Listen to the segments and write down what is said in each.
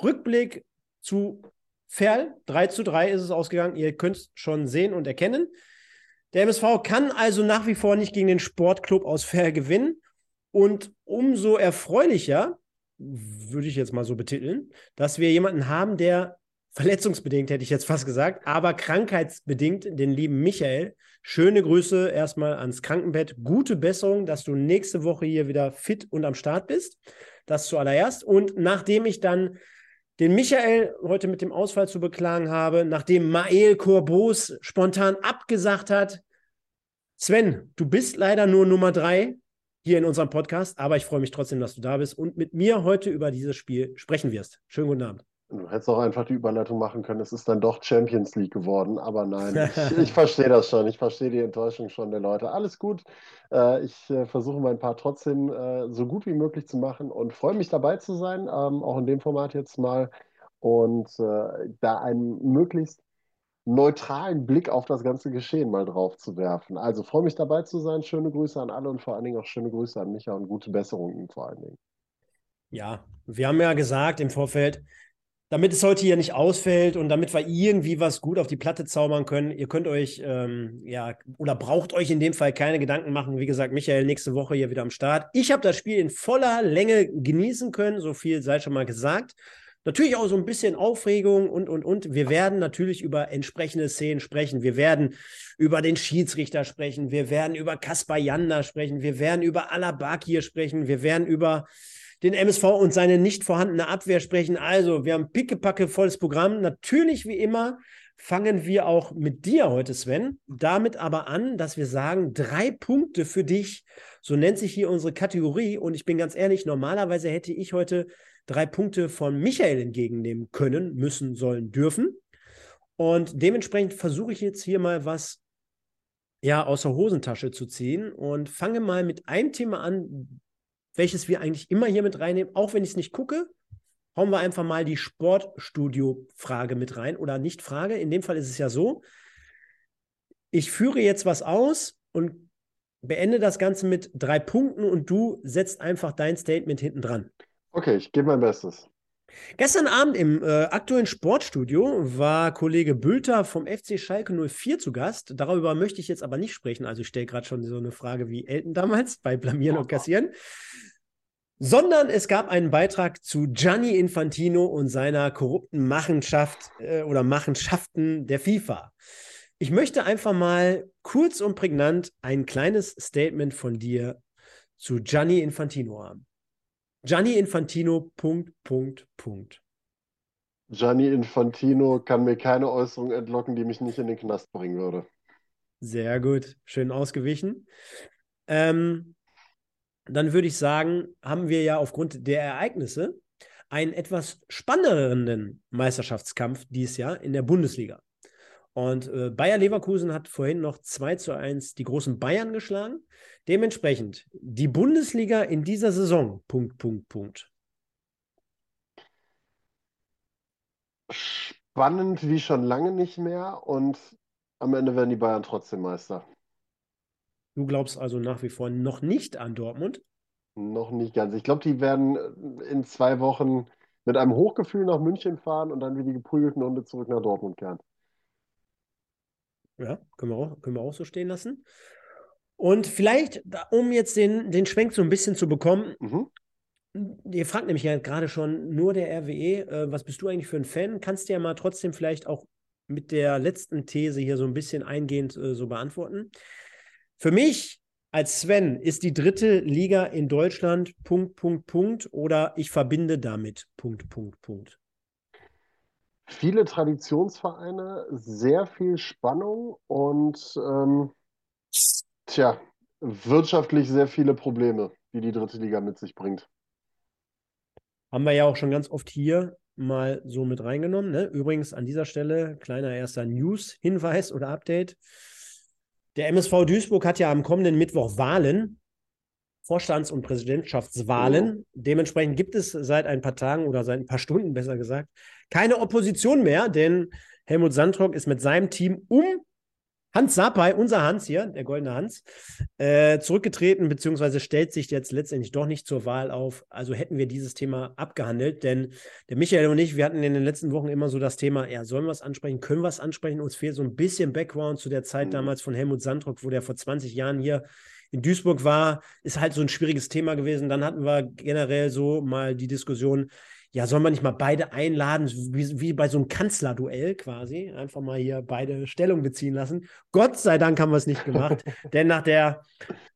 Spielrückblick zu Ferl. 3 zu 3 ist es ausgegangen. Ihr könnt es schon sehen und erkennen. Der MSV kann also nach wie vor nicht gegen den Sportclub aus Ferl gewinnen. Und umso erfreulicher, würde ich jetzt mal so betiteln, dass wir jemanden haben, der verletzungsbedingt, hätte ich jetzt fast gesagt, aber krankheitsbedingt, den lieben Michael. Schöne Grüße erstmal ans Krankenbett. Gute Besserung, dass du nächste Woche hier wieder fit und am Start bist. Das zuallererst. Und nachdem ich dann den Michael heute mit dem Ausfall zu beklagen habe, nachdem Mael Corbos spontan abgesagt hat, Sven, du bist leider nur Nummer drei hier in unserem Podcast, aber ich freue mich trotzdem, dass du da bist und mit mir heute über dieses Spiel sprechen wirst. Schönen guten Abend. Du hättest auch einfach die Überleitung machen können. Es ist dann doch Champions League geworden, aber nein, ich, ich verstehe das schon. Ich verstehe die Enttäuschung schon der Leute. Alles gut. Äh, ich äh, versuche mein Part trotzdem äh, so gut wie möglich zu machen und freue mich dabei zu sein, ähm, auch in dem Format jetzt mal und da einen möglichst neutralen Blick auf das ganze Geschehen mal drauf zu werfen. Also freue mich dabei zu sein. Schöne Grüße an alle und vor allen Dingen auch schöne Grüße an Micha und gute Besserung ihm vor allen Dingen. Ja, wir haben ja gesagt im Vorfeld, damit es heute hier nicht ausfällt und damit wir irgendwie was gut auf die Platte zaubern können, ihr könnt euch, ähm, ja, oder braucht euch in dem Fall keine Gedanken machen. Wie gesagt, Michael nächste Woche hier wieder am Start. Ich habe das Spiel in voller Länge genießen können, so viel sei schon mal gesagt. Natürlich auch so ein bisschen Aufregung und, und, und. Wir werden natürlich über entsprechende Szenen sprechen. Wir werden über den Schiedsrichter sprechen. Wir werden über Kaspar Janda sprechen. Wir werden über Alabakir sprechen. Wir werden über den MSV und seine nicht vorhandene Abwehr sprechen. Also, wir haben pickepacke volles Programm. Natürlich, wie immer, fangen wir auch mit dir heute, Sven, damit aber an, dass wir sagen, drei Punkte für dich. So nennt sich hier unsere Kategorie. Und ich bin ganz ehrlich, normalerweise hätte ich heute drei Punkte von Michael entgegennehmen können, müssen, sollen, dürfen. Und dementsprechend versuche ich jetzt hier mal was ja, aus der Hosentasche zu ziehen und fange mal mit einem Thema an, welches wir eigentlich immer hier mit reinnehmen, auch wenn ich es nicht gucke, hauen wir einfach mal die Sportstudio-Frage mit rein oder nicht Frage. In dem Fall ist es ja so, ich führe jetzt was aus und beende das Ganze mit drei Punkten und du setzt einfach dein Statement hinten dran. Okay, ich gebe mein Bestes. Gestern Abend im äh, aktuellen Sportstudio war Kollege Bülter vom FC Schalke 04 zu Gast. Darüber möchte ich jetzt aber nicht sprechen. Also ich stelle gerade schon so eine Frage wie Elton damals bei Blamieren und Kassieren. Sondern es gab einen Beitrag zu Gianni Infantino und seiner korrupten Machenschaft äh, oder Machenschaften der FIFA. Ich möchte einfach mal kurz und prägnant ein kleines Statement von dir zu Gianni Infantino haben. Gianni Infantino, Punkt, Punkt, Punkt. Gianni Infantino kann mir keine Äußerung entlocken, die mich nicht in den Knast bringen würde. Sehr gut, schön ausgewichen. Ähm, dann würde ich sagen, haben wir ja aufgrund der Ereignisse einen etwas spannenderen Meisterschaftskampf dieses Jahr in der Bundesliga. Und äh, Bayer Leverkusen hat vorhin noch 2 zu 1 die großen Bayern geschlagen. Dementsprechend die Bundesliga in dieser Saison. Punkt, Punkt, Punkt. Spannend wie schon lange nicht mehr und am Ende werden die Bayern trotzdem Meister. Du glaubst also nach wie vor noch nicht an Dortmund? Noch nicht ganz. Ich glaube, die werden in zwei Wochen mit einem Hochgefühl nach München fahren und dann wie die geprügelten Hunde zurück nach Dortmund kehren. Ja, können wir auch, können wir auch so stehen lassen. Und vielleicht, um jetzt den, den Schwenk so ein bisschen zu bekommen, mhm. ihr fragt nämlich ja gerade schon nur der RWE, äh, was bist du eigentlich für ein Fan? Kannst du ja mal trotzdem vielleicht auch mit der letzten These hier so ein bisschen eingehend äh, so beantworten. Für mich als Sven ist die dritte Liga in Deutschland Punkt, Punkt, Punkt oder ich verbinde damit Punkt, Punkt, Punkt. Viele Traditionsvereine, sehr viel Spannung und ähm, Tja, wirtschaftlich sehr viele Probleme, die die dritte Liga mit sich bringt. Haben wir ja auch schon ganz oft hier mal so mit reingenommen. Ne? Übrigens an dieser Stelle kleiner erster News-Hinweis oder Update. Der MSV Duisburg hat ja am kommenden Mittwoch Wahlen, Vorstands- und Präsidentschaftswahlen. Oh. Dementsprechend gibt es seit ein paar Tagen oder seit ein paar Stunden besser gesagt keine Opposition mehr, denn Helmut Sandrock ist mit seinem Team um Hans Sapai, unser Hans hier, der goldene Hans, äh, zurückgetreten, beziehungsweise stellt sich jetzt letztendlich doch nicht zur Wahl auf. Also hätten wir dieses Thema abgehandelt, denn der Michael und ich, wir hatten in den letzten Wochen immer so das Thema, ja, sollen wir es ansprechen, können wir es ansprechen? Uns fehlt so ein bisschen Background zu der Zeit mhm. damals von Helmut Sandrock, wo der vor 20 Jahren hier in Duisburg war, ist halt so ein schwieriges Thema gewesen. Dann hatten wir generell so mal die Diskussion, ja, soll man nicht mal beide einladen, wie, wie bei so einem Kanzlerduell quasi, einfach mal hier beide Stellung beziehen lassen. Gott sei Dank haben wir es nicht gemacht, denn nach der,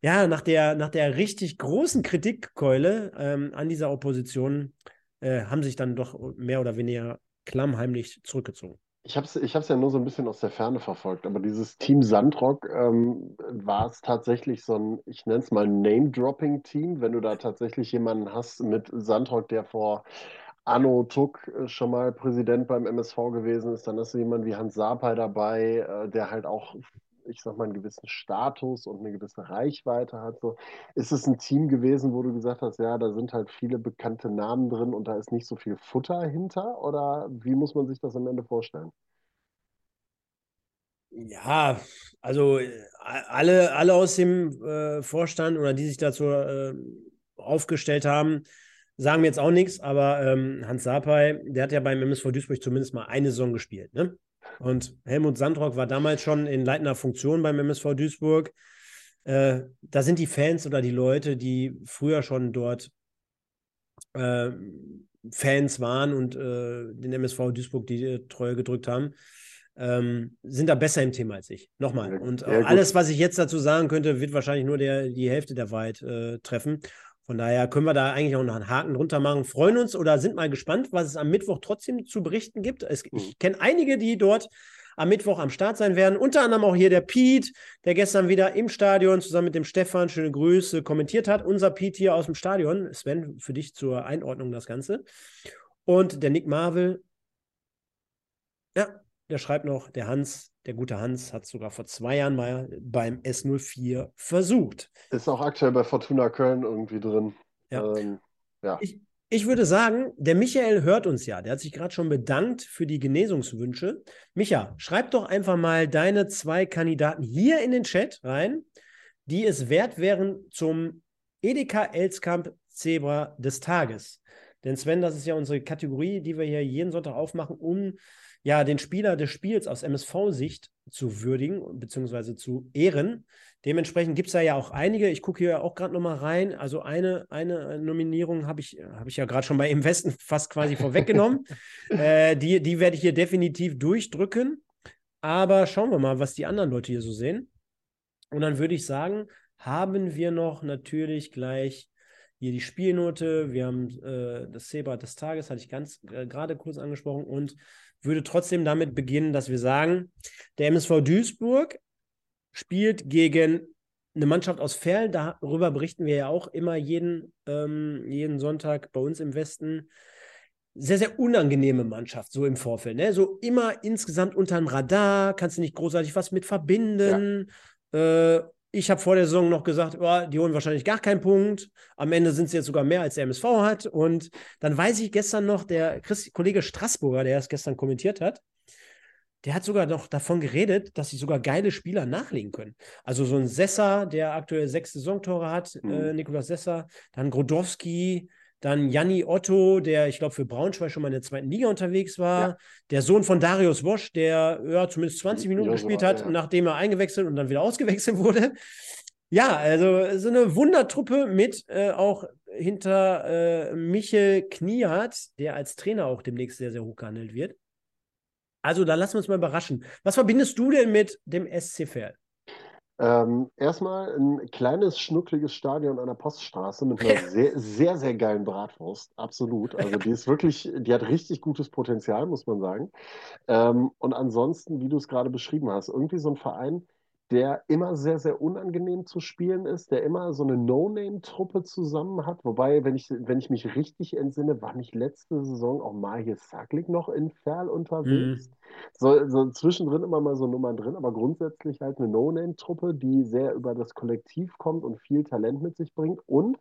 ja, nach der, nach der richtig großen Kritikkeule ähm, an dieser Opposition äh, haben sich dann doch mehr oder weniger klammheimlich zurückgezogen. Ich habe es ich ja nur so ein bisschen aus der Ferne verfolgt, aber dieses Team Sandrock ähm, war es tatsächlich so ein, ich nenne es mal Name-Dropping-Team, wenn du da tatsächlich jemanden hast mit Sandrock, der vor Anno Tuck äh, schon mal Präsident beim MSV gewesen ist, dann hast du jemanden wie Hans Sapai dabei, äh, der halt auch, ich sag mal, einen gewissen Status und eine gewisse Reichweite hat. So, ist es ein Team gewesen, wo du gesagt hast, ja, da sind halt viele bekannte Namen drin und da ist nicht so viel Futter hinter? Oder wie muss man sich das am Ende vorstellen? Ja, also äh, alle, alle aus dem äh, Vorstand oder die sich dazu äh, aufgestellt haben, sagen mir jetzt auch nichts, aber ähm, Hans Sapai, der hat ja beim MSV Duisburg zumindest mal eine Saison gespielt. Ne? Und Helmut Sandrock war damals schon in leitender Funktion beim MSV Duisburg. Äh, da sind die Fans oder die Leute, die früher schon dort äh, Fans waren und äh, den MSV Duisburg die Treue gedrückt haben, ähm, sind da besser im Thema als ich. Nochmal. Und ja, alles, was ich jetzt dazu sagen könnte, wird wahrscheinlich nur der, die Hälfte der Wahrheit äh, treffen. Von daher können wir da eigentlich auch noch einen Haken drunter machen. Freuen uns oder sind mal gespannt, was es am Mittwoch trotzdem zu berichten gibt. Es, ich mhm. kenne einige, die dort am Mittwoch am Start sein werden. Unter anderem auch hier der Pete, der gestern wieder im Stadion zusammen mit dem Stefan, schöne Grüße, kommentiert hat. Unser Pete hier aus dem Stadion. Sven, für dich zur Einordnung das Ganze. Und der Nick Marvel. Ja, der schreibt noch, der Hans, der gute Hans, hat sogar vor zwei Jahren mal beim S04 versucht. Ist auch aktuell bei Fortuna Köln irgendwie drin. Ja. Ähm, ja. Ich, ich würde sagen, der Michael hört uns ja. Der hat sich gerade schon bedankt für die Genesungswünsche. Micha, schreib doch einfach mal deine zwei Kandidaten hier in den Chat rein, die es wert wären zum Edeka Elskamp Zebra des Tages. Denn Sven, das ist ja unsere Kategorie, die wir hier jeden Sonntag aufmachen, um ja, den Spieler des Spiels aus MSV-Sicht zu würdigen bzw. zu ehren. Dementsprechend gibt es da ja auch einige. Ich gucke hier auch gerade nochmal rein. Also eine, eine Nominierung habe ich, hab ich ja gerade schon bei Im Westen fast quasi vorweggenommen. äh, die, die werde ich hier definitiv durchdrücken. Aber schauen wir mal, was die anderen Leute hier so sehen. Und dann würde ich sagen, haben wir noch natürlich gleich hier die Spielnote. Wir haben äh, das Zebra des Tages, hatte ich ganz äh, gerade kurz angesprochen. Und würde trotzdem damit beginnen, dass wir sagen, der MSV Duisburg spielt gegen eine Mannschaft aus Ferl. Darüber berichten wir ja auch immer jeden, ähm, jeden Sonntag bei uns im Westen. Sehr, sehr unangenehme Mannschaft, so im Vorfeld. Ne? So immer insgesamt unter dem Radar, kannst du nicht großartig was mit verbinden. Ja. Äh, ich habe vor der Saison noch gesagt, oh, die holen wahrscheinlich gar keinen Punkt. Am Ende sind sie jetzt sogar mehr, als der MSV hat. Und dann weiß ich gestern noch, der Chris, Kollege Straßburger, der es gestern kommentiert hat, der hat sogar noch davon geredet, dass sie sogar geile Spieler nachlegen können. Also so ein Sessa, der aktuell sechs Saisontore hat, mhm. äh, Nikolaus Sessa, dann Grodowski, dann Janni Otto, der, ich glaube, für Braunschweig schon mal in der zweiten Liga unterwegs war. Ja. Der Sohn von Darius Wosch, der ja, zumindest 20 Minuten ja, gespielt hat, ja. nachdem er eingewechselt und dann wieder ausgewechselt wurde. Ja, also so eine Wundertruppe mit äh, auch hinter äh, Michel Kniat, der als Trainer auch demnächst sehr, sehr hoch gehandelt wird. Also da lassen wir uns mal überraschen. Was verbindest du denn mit dem SC Verl? Ähm, erstmal ein kleines, schnuckliges Stadion an der Poststraße mit einer sehr, sehr, sehr geilen Bratwurst. Absolut. Also die ist wirklich, die hat richtig gutes Potenzial, muss man sagen. Ähm, und ansonsten, wie du es gerade beschrieben hast, irgendwie so ein Verein, der immer sehr, sehr unangenehm zu spielen ist, der immer so eine No-Name-Truppe zusammen hat. Wobei, wenn ich, wenn ich mich richtig entsinne, war nicht letzte Saison auch Mahir Saklik noch in Ferl unterwegs. Mhm. So, so zwischendrin immer mal so Nummern drin, aber grundsätzlich halt eine No-Name-Truppe, die sehr über das Kollektiv kommt und viel Talent mit sich bringt. Und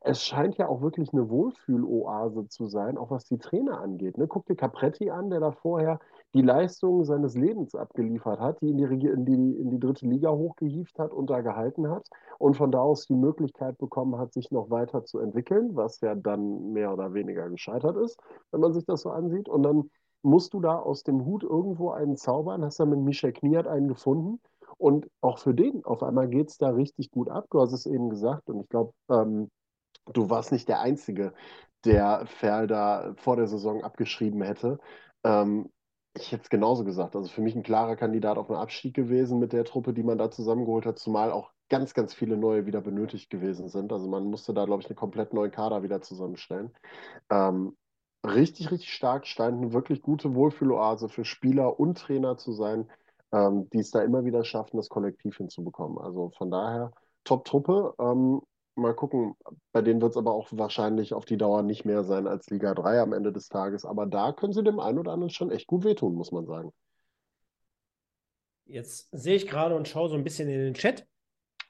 es scheint ja auch wirklich eine Wohlfühloase zu sein, auch was die Trainer angeht. Ne? Guck dir Capretti an, der da vorher die Leistungen seines Lebens abgeliefert hat, die in die, in die, in die dritte Liga hochgehievt hat und da gehalten hat und von da aus die Möglichkeit bekommen hat, sich noch weiter zu entwickeln, was ja dann mehr oder weniger gescheitert ist, wenn man sich das so ansieht. Und dann musst du da aus dem Hut irgendwo einen zaubern, hast dann mit Michel Kniat einen gefunden. Und auch für den, auf einmal geht es da richtig gut ab. Du hast es eben gesagt und ich glaube, ähm, du warst nicht der Einzige, der Ferl da vor der Saison abgeschrieben hätte. Ähm, ich hätte es genauso gesagt. Also für mich ein klarer Kandidat auf einen Abstieg gewesen mit der Truppe, die man da zusammengeholt hat, zumal auch ganz, ganz viele neue wieder benötigt gewesen sind. Also man musste da, glaube ich, einen komplett neuen Kader wieder zusammenstellen. Ähm, richtig, richtig stark, scheint eine wirklich gute Wohlfühloase für Spieler und Trainer zu sein, ähm, die es da immer wieder schaffen, das Kollektiv hinzubekommen. Also von daher Top-Truppe. Ähm, Mal gucken. Bei denen wird es aber auch wahrscheinlich auf die Dauer nicht mehr sein als Liga 3 am Ende des Tages. Aber da können sie dem einen oder anderen schon echt gut wehtun, muss man sagen. Jetzt sehe ich gerade und schaue so ein bisschen in den Chat.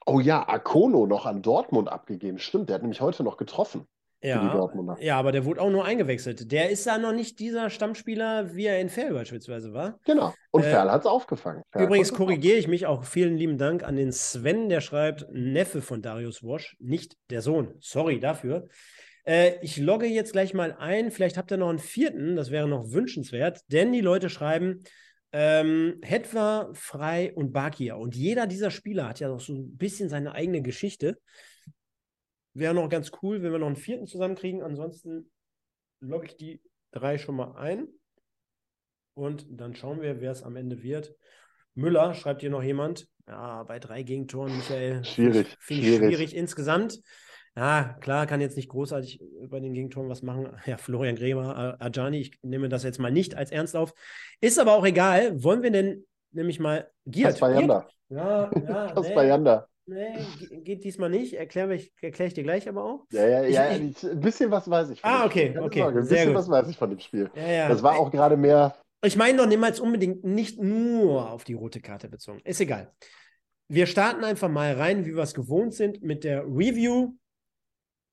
Oh ja, Akono noch an Dortmund abgegeben. Stimmt, der hat nämlich heute noch getroffen. Ja, ja, aber der wurde auch nur eingewechselt. Der ist da noch nicht dieser Stammspieler, wie er in Ferl beispielsweise war. Genau. Und äh, Ferl hat es aufgefangen. Ferl übrigens korrigiere ich mich auch. Vielen lieben Dank an den Sven, der schreibt Neffe von Darius Wosch, nicht der Sohn. Sorry dafür. Äh, ich logge jetzt gleich mal ein. Vielleicht habt ihr noch einen vierten. Das wäre noch wünschenswert, denn die Leute schreiben, ähm, Hetwa, Frei und Bakia. Und jeder dieser Spieler hat ja noch so ein bisschen seine eigene Geschichte. Wäre noch ganz cool, wenn wir noch einen vierten zusammenkriegen. Ansonsten logge ich die drei schon mal ein. Und dann schauen wir, wer es am Ende wird. Müller, schreibt hier noch jemand. Ja, bei drei Gegentoren, Michael. Schwierig. Finde ich schwierig. schwierig insgesamt. Ja, klar, kann jetzt nicht großartig bei den Gegentoren was machen. Ja, Florian Grämer, Ajani, ich nehme das jetzt mal nicht als ernst auf. Ist aber auch egal. Wollen wir denn nämlich mal Giert? Kaspar Janda. Ja, ja. Kaspar nee. Janda. Nee, geht diesmal nicht. Erkläre ich, erklär ich dir gleich aber auch. Ja, ja, ja. Ich, ein bisschen was weiß ich. Von ah, okay, okay. Sorge. Ein bisschen was weiß ich von dem Spiel. Ja, ja. Das war auch gerade mehr. Ich meine doch niemals unbedingt nicht nur auf die rote Karte bezogen. Ist egal. Wir starten einfach mal rein, wie wir es gewohnt sind, mit der Review.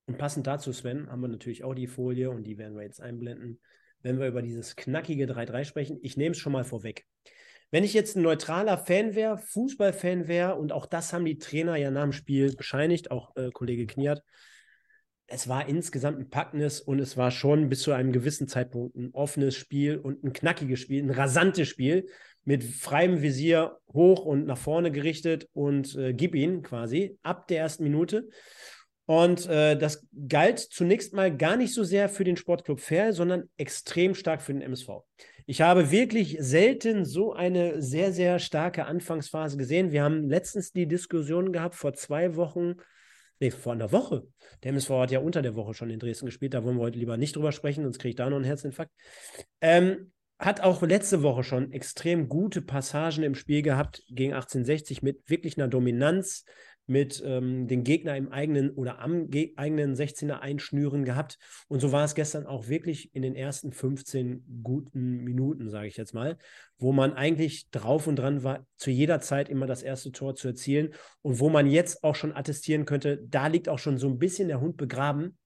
Und passend dazu, Sven, haben wir natürlich auch die Folie und die werden wir jetzt einblenden, wenn wir über dieses knackige 3-3 sprechen. Ich nehme es schon mal vorweg. Wenn ich jetzt ein neutraler Fan wäre, Fußballfan wäre, und auch das haben die Trainer ja nach dem Spiel bescheinigt, auch äh, Kollege Kniat, es war insgesamt ein packendes und es war schon bis zu einem gewissen Zeitpunkt ein offenes Spiel und ein knackiges Spiel, ein rasantes Spiel mit freiem Visier hoch und nach vorne gerichtet und äh, gib ihn quasi ab der ersten Minute. Und äh, das galt zunächst mal gar nicht so sehr für den Sportclub Fair, sondern extrem stark für den MSV. Ich habe wirklich selten so eine sehr, sehr starke Anfangsphase gesehen. Wir haben letztens die Diskussion gehabt, vor zwei Wochen, nee, vor einer Woche. Der MSV hat ja unter der Woche schon in Dresden gespielt, da wollen wir heute lieber nicht drüber sprechen, sonst kriege ich da noch einen Herzinfarkt. Ähm, hat auch letzte Woche schon extrem gute Passagen im Spiel gehabt gegen 1860 mit wirklich einer Dominanz, mit ähm, den Gegner im eigenen oder am eigenen 16er einschnüren gehabt. Und so war es gestern auch wirklich in den ersten 15 guten Minuten, sage ich jetzt mal, wo man eigentlich drauf und dran war, zu jeder Zeit immer das erste Tor zu erzielen und wo man jetzt auch schon attestieren könnte, da liegt auch schon so ein bisschen der Hund begraben.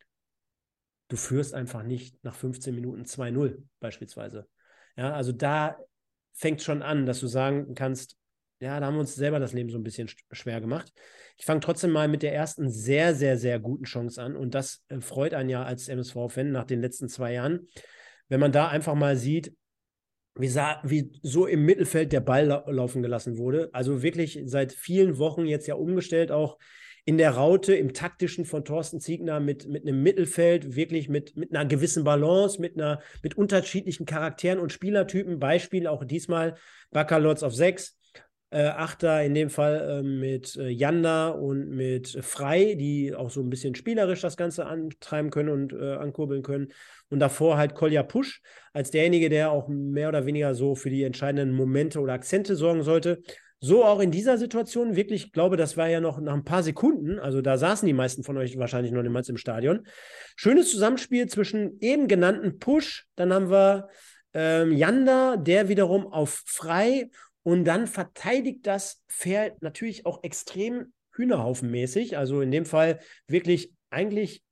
Du führst einfach nicht nach 15 Minuten 2-0 beispielsweise. Ja, also da fängt schon an, dass du sagen kannst, ja, da haben wir uns selber das Leben so ein bisschen schwer gemacht. Ich fange trotzdem mal mit der ersten sehr, sehr, sehr guten Chance an. Und das äh, freut einen ja als MSV-Fan nach den letzten zwei Jahren, wenn man da einfach mal sieht, wie, wie so im Mittelfeld der Ball la laufen gelassen wurde. Also wirklich seit vielen Wochen jetzt ja umgestellt, auch in der Raute, im taktischen von Thorsten Ziegner mit, mit einem Mittelfeld, wirklich mit, mit einer gewissen Balance, mit, einer, mit unterschiedlichen Charakteren und Spielertypen. Beispiel auch diesmal Bakalotz auf 6, äh, Achter in dem Fall äh, mit äh, Janda und mit Frei, die auch so ein bisschen spielerisch das Ganze antreiben können und äh, ankurbeln können. Und davor halt Kolja Pusch als derjenige, der auch mehr oder weniger so für die entscheidenden Momente oder Akzente sorgen sollte. So auch in dieser Situation, wirklich, ich glaube, das war ja noch nach ein paar Sekunden, also da saßen die meisten von euch wahrscheinlich noch niemals im Stadion. Schönes Zusammenspiel zwischen eben genannten Push, dann haben wir ähm, Janda, der wiederum auf frei und dann verteidigt das Pferd natürlich auch extrem Hühnerhaufenmäßig. Also in dem Fall wirklich eigentlich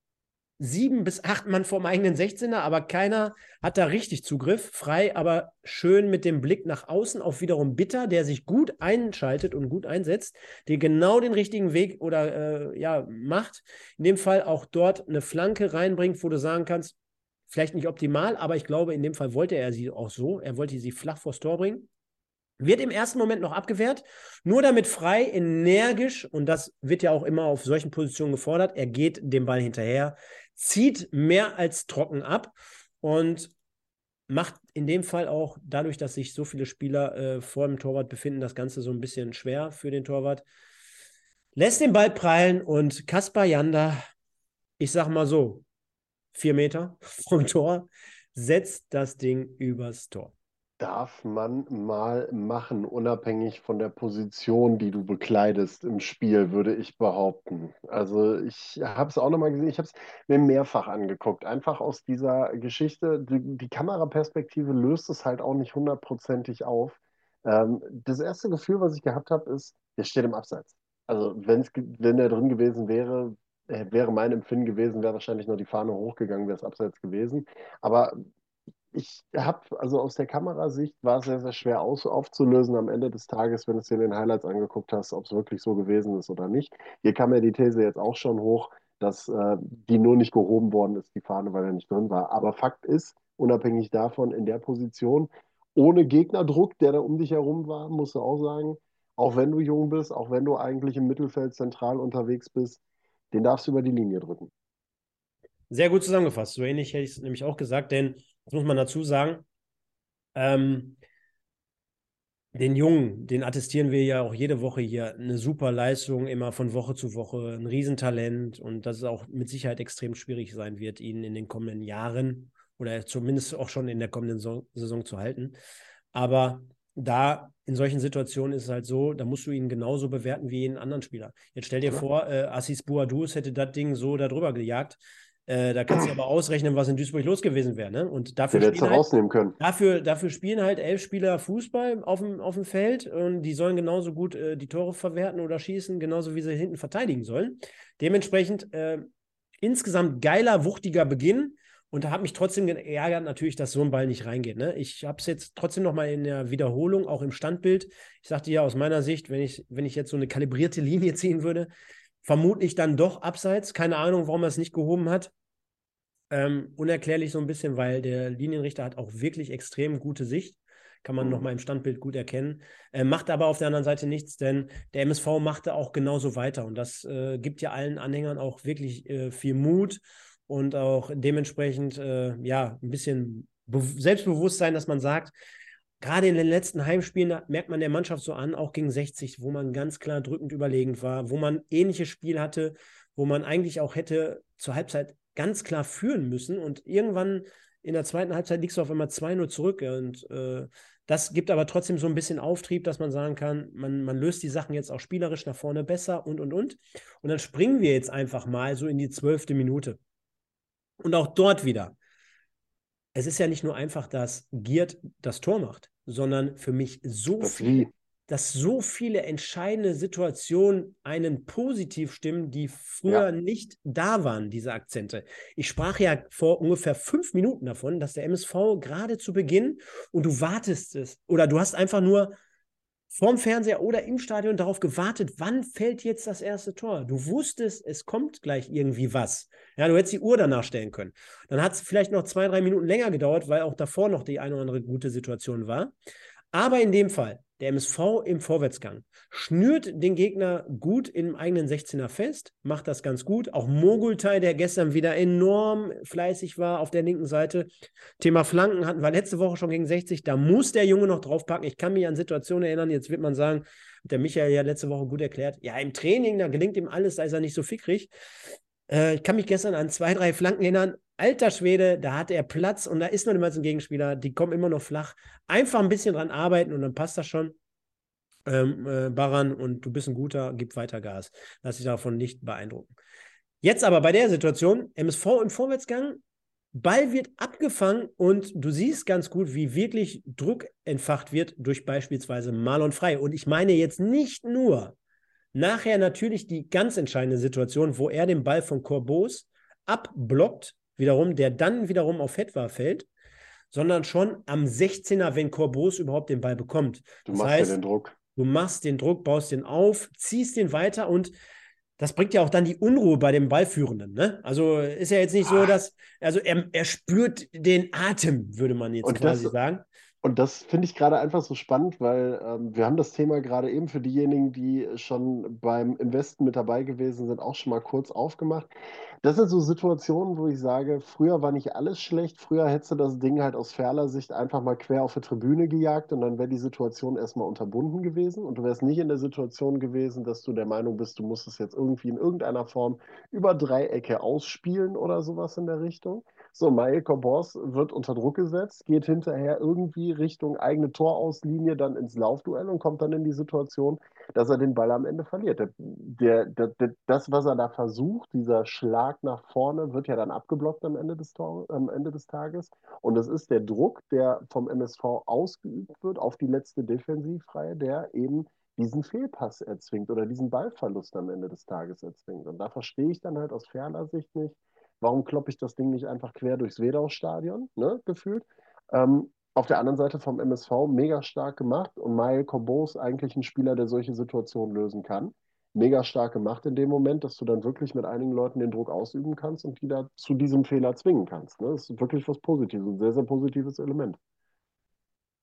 sieben bis acht Mann vorm eigenen 16er, aber keiner hat da richtig Zugriff. Frei, aber schön mit dem Blick nach außen auf wiederum Bitter, der sich gut einschaltet und gut einsetzt, der genau den richtigen Weg oder äh, ja macht. In dem Fall auch dort eine Flanke reinbringt, wo du sagen kannst, vielleicht nicht optimal, aber ich glaube, in dem Fall wollte er sie auch so. Er wollte sie flach vors Tor bringen. Wird im ersten Moment noch abgewehrt, nur damit frei, energisch, und das wird ja auch immer auf solchen Positionen gefordert, er geht dem Ball hinterher, zieht mehr als trocken ab und macht in dem Fall auch dadurch, dass sich so viele Spieler äh, vor dem Torwart befinden, das Ganze so ein bisschen schwer für den Torwart. Lässt den Ball prallen und Kaspar Janda, ich sag mal so, vier Meter vom Tor, setzt das Ding übers Tor darf man mal machen, unabhängig von der Position, die du bekleidest im Spiel, würde ich behaupten. Also ich habe es auch nochmal gesehen, ich habe es mir mehrfach angeguckt, einfach aus dieser Geschichte. Die, die Kameraperspektive löst es halt auch nicht hundertprozentig auf. Ähm, das erste Gefühl, was ich gehabt habe, ist, der steht im Abseits. Also wenn's, wenn er drin gewesen wäre, äh, wäre mein Empfinden gewesen, wäre wahrscheinlich nur die Fahne hochgegangen, wäre es abseits gewesen. Aber ich habe, also aus der Kamerasicht war es sehr, sehr schwer aus, aufzulösen am Ende des Tages, wenn du es dir in den Highlights angeguckt hast, ob es wirklich so gewesen ist oder nicht. Hier kam ja die These jetzt auch schon hoch, dass äh, die nur nicht gehoben worden ist, die Fahne, weil er nicht drin war. Aber Fakt ist, unabhängig davon, in der Position, ohne Gegnerdruck, der da um dich herum war, musst du auch sagen, auch wenn du jung bist, auch wenn du eigentlich im Mittelfeld zentral unterwegs bist, den darfst du über die Linie drücken. Sehr gut zusammengefasst. So ähnlich hätte ich es nämlich auch gesagt, denn das muss man dazu sagen. Ähm, den Jungen, den attestieren wir ja auch jede Woche hier. Eine super Leistung, immer von Woche zu Woche, ein Riesentalent und dass es auch mit Sicherheit extrem schwierig sein wird, ihn in den kommenden Jahren oder zumindest auch schon in der kommenden Saison zu halten. Aber da in solchen Situationen ist es halt so, da musst du ihn genauso bewerten wie jeden anderen Spieler. Jetzt stell dir vor, äh, Assis Bouadouz hätte das Ding so darüber gejagt. Äh, da kannst du aber ausrechnen, was in Duisburg los gewesen wäre. Ne? Und dafür spielen, halt, können. Dafür, dafür spielen halt elf Spieler Fußball auf dem, auf dem Feld und die sollen genauso gut äh, die Tore verwerten oder schießen, genauso wie sie hinten verteidigen sollen. Dementsprechend äh, insgesamt geiler, wuchtiger Beginn. Und da hat mich trotzdem geärgert, natürlich, dass so ein Ball nicht reingeht. Ne? Ich habe es jetzt trotzdem nochmal in der Wiederholung, auch im Standbild. Ich sagte ja aus meiner Sicht, wenn ich, wenn ich jetzt so eine kalibrierte Linie ziehen würde, vermutlich dann doch abseits. Keine Ahnung, warum er es nicht gehoben hat. Ähm, unerklärlich so ein bisschen, weil der Linienrichter hat auch wirklich extrem gute Sicht. Kann man mhm. nochmal im Standbild gut erkennen. Äh, macht aber auf der anderen Seite nichts, denn der MSV machte auch genauso weiter. Und das äh, gibt ja allen Anhängern auch wirklich äh, viel Mut und auch dementsprechend äh, ja ein bisschen Be Selbstbewusstsein, dass man sagt, gerade in den letzten Heimspielen merkt man der Mannschaft so an, auch gegen 60, wo man ganz klar drückend überlegend war, wo man ähnliches Spiel hatte, wo man eigentlich auch hätte zur Halbzeit ganz klar führen müssen und irgendwann in der zweiten Halbzeit liegst du auf einmal 2-0 zurück und äh, das gibt aber trotzdem so ein bisschen Auftrieb, dass man sagen kann, man, man löst die Sachen jetzt auch spielerisch nach vorne besser und, und, und. Und dann springen wir jetzt einfach mal so in die zwölfte Minute. Und auch dort wieder. Es ist ja nicht nur einfach, dass Giert das Tor macht, sondern für mich so das viel, dass so viele entscheidende Situationen einen positiv stimmen, die früher ja. nicht da waren, diese Akzente. Ich sprach ja vor ungefähr fünf Minuten davon, dass der MSV gerade zu Beginn und du wartest es oder du hast einfach nur vorm Fernseher oder im Stadion darauf gewartet, wann fällt jetzt das erste Tor. Du wusstest, es kommt gleich irgendwie was. Ja, du hättest die Uhr danach stellen können. Dann hat es vielleicht noch zwei, drei Minuten länger gedauert, weil auch davor noch die eine oder andere gute Situation war. Aber in dem Fall, der MSV im Vorwärtsgang schnürt den Gegner gut im eigenen 16er fest, macht das ganz gut. Auch Mogultai, der gestern wieder enorm fleißig war auf der linken Seite. Thema Flanken hatten wir letzte Woche schon gegen 60. Da muss der Junge noch draufpacken. Ich kann mich an Situationen erinnern, jetzt wird man sagen, der Michael ja letzte Woche gut erklärt. Ja, im Training, da gelingt ihm alles, da ist er nicht so fickrig. Äh, ich kann mich gestern an zwei, drei Flanken erinnern. Alter Schwede, da hat er Platz und da ist noch niemals ein Gegenspieler. Die kommen immer noch flach. Einfach ein bisschen dran arbeiten und dann passt das schon. ähm, äh, Baran, und du bist ein guter, gib weiter Gas. Lass dich davon nicht beeindrucken. Jetzt aber bei der Situation, MSV im Vorwärtsgang, Ball wird abgefangen und du siehst ganz gut, wie wirklich Druck entfacht wird durch beispielsweise Marlon Frei. Und ich meine jetzt nicht nur nachher natürlich die ganz entscheidende Situation, wo er den Ball von Corbos abblockt, wiederum, der dann wiederum auf Hetwa fällt, sondern schon am 16er, wenn Corbos überhaupt den Ball bekommt. Du das machst heißt, ja den Druck. Du machst den Druck, baust den auf, ziehst den weiter und das bringt ja auch dann die Unruhe bei dem Ballführenden. Ne? Also ist ja jetzt nicht so, dass, also er, er spürt den Atem, würde man jetzt und quasi das, sagen. Und das finde ich gerade einfach so spannend, weil ähm, wir haben das Thema gerade eben für diejenigen, die schon beim Investen mit dabei gewesen sind, auch schon mal kurz aufgemacht. Das sind so Situationen, wo ich sage, früher war nicht alles schlecht, früher hättest du das Ding halt aus Ferler Sicht einfach mal quer auf die Tribüne gejagt und dann wäre die Situation erstmal unterbunden gewesen und du wärst nicht in der Situation gewesen, dass du der Meinung bist, du musst es jetzt irgendwie in irgendeiner Form über Dreiecke ausspielen oder sowas in der Richtung. So, Mael Korbors wird unter Druck gesetzt, geht hinterher irgendwie Richtung eigene Torauslinie dann ins Laufduell und kommt dann in die Situation, dass er den Ball am Ende verliert. Der, der, der, das, was er da versucht, dieser Schlag nach vorne, wird ja dann abgeblockt am Ende des, Tor, am Ende des Tages. Und es ist der Druck, der vom MSV ausgeübt wird auf die letzte Defensivreihe, der eben diesen Fehlpass erzwingt oder diesen Ballverlust am Ende des Tages erzwingt. Und da verstehe ich dann halt aus ferner Sicht nicht, Warum kloppe ich das Ding nicht einfach quer durchs Wedau-Stadion, ne, gefühlt? Ähm, auf der anderen Seite vom MSV mega stark gemacht und Mael Corbos eigentlich ein Spieler, der solche Situationen lösen kann. Mega stark gemacht in dem Moment, dass du dann wirklich mit einigen Leuten den Druck ausüben kannst und die da zu diesem Fehler zwingen kannst. Ne? Das ist wirklich was Positives, ein sehr, sehr positives Element.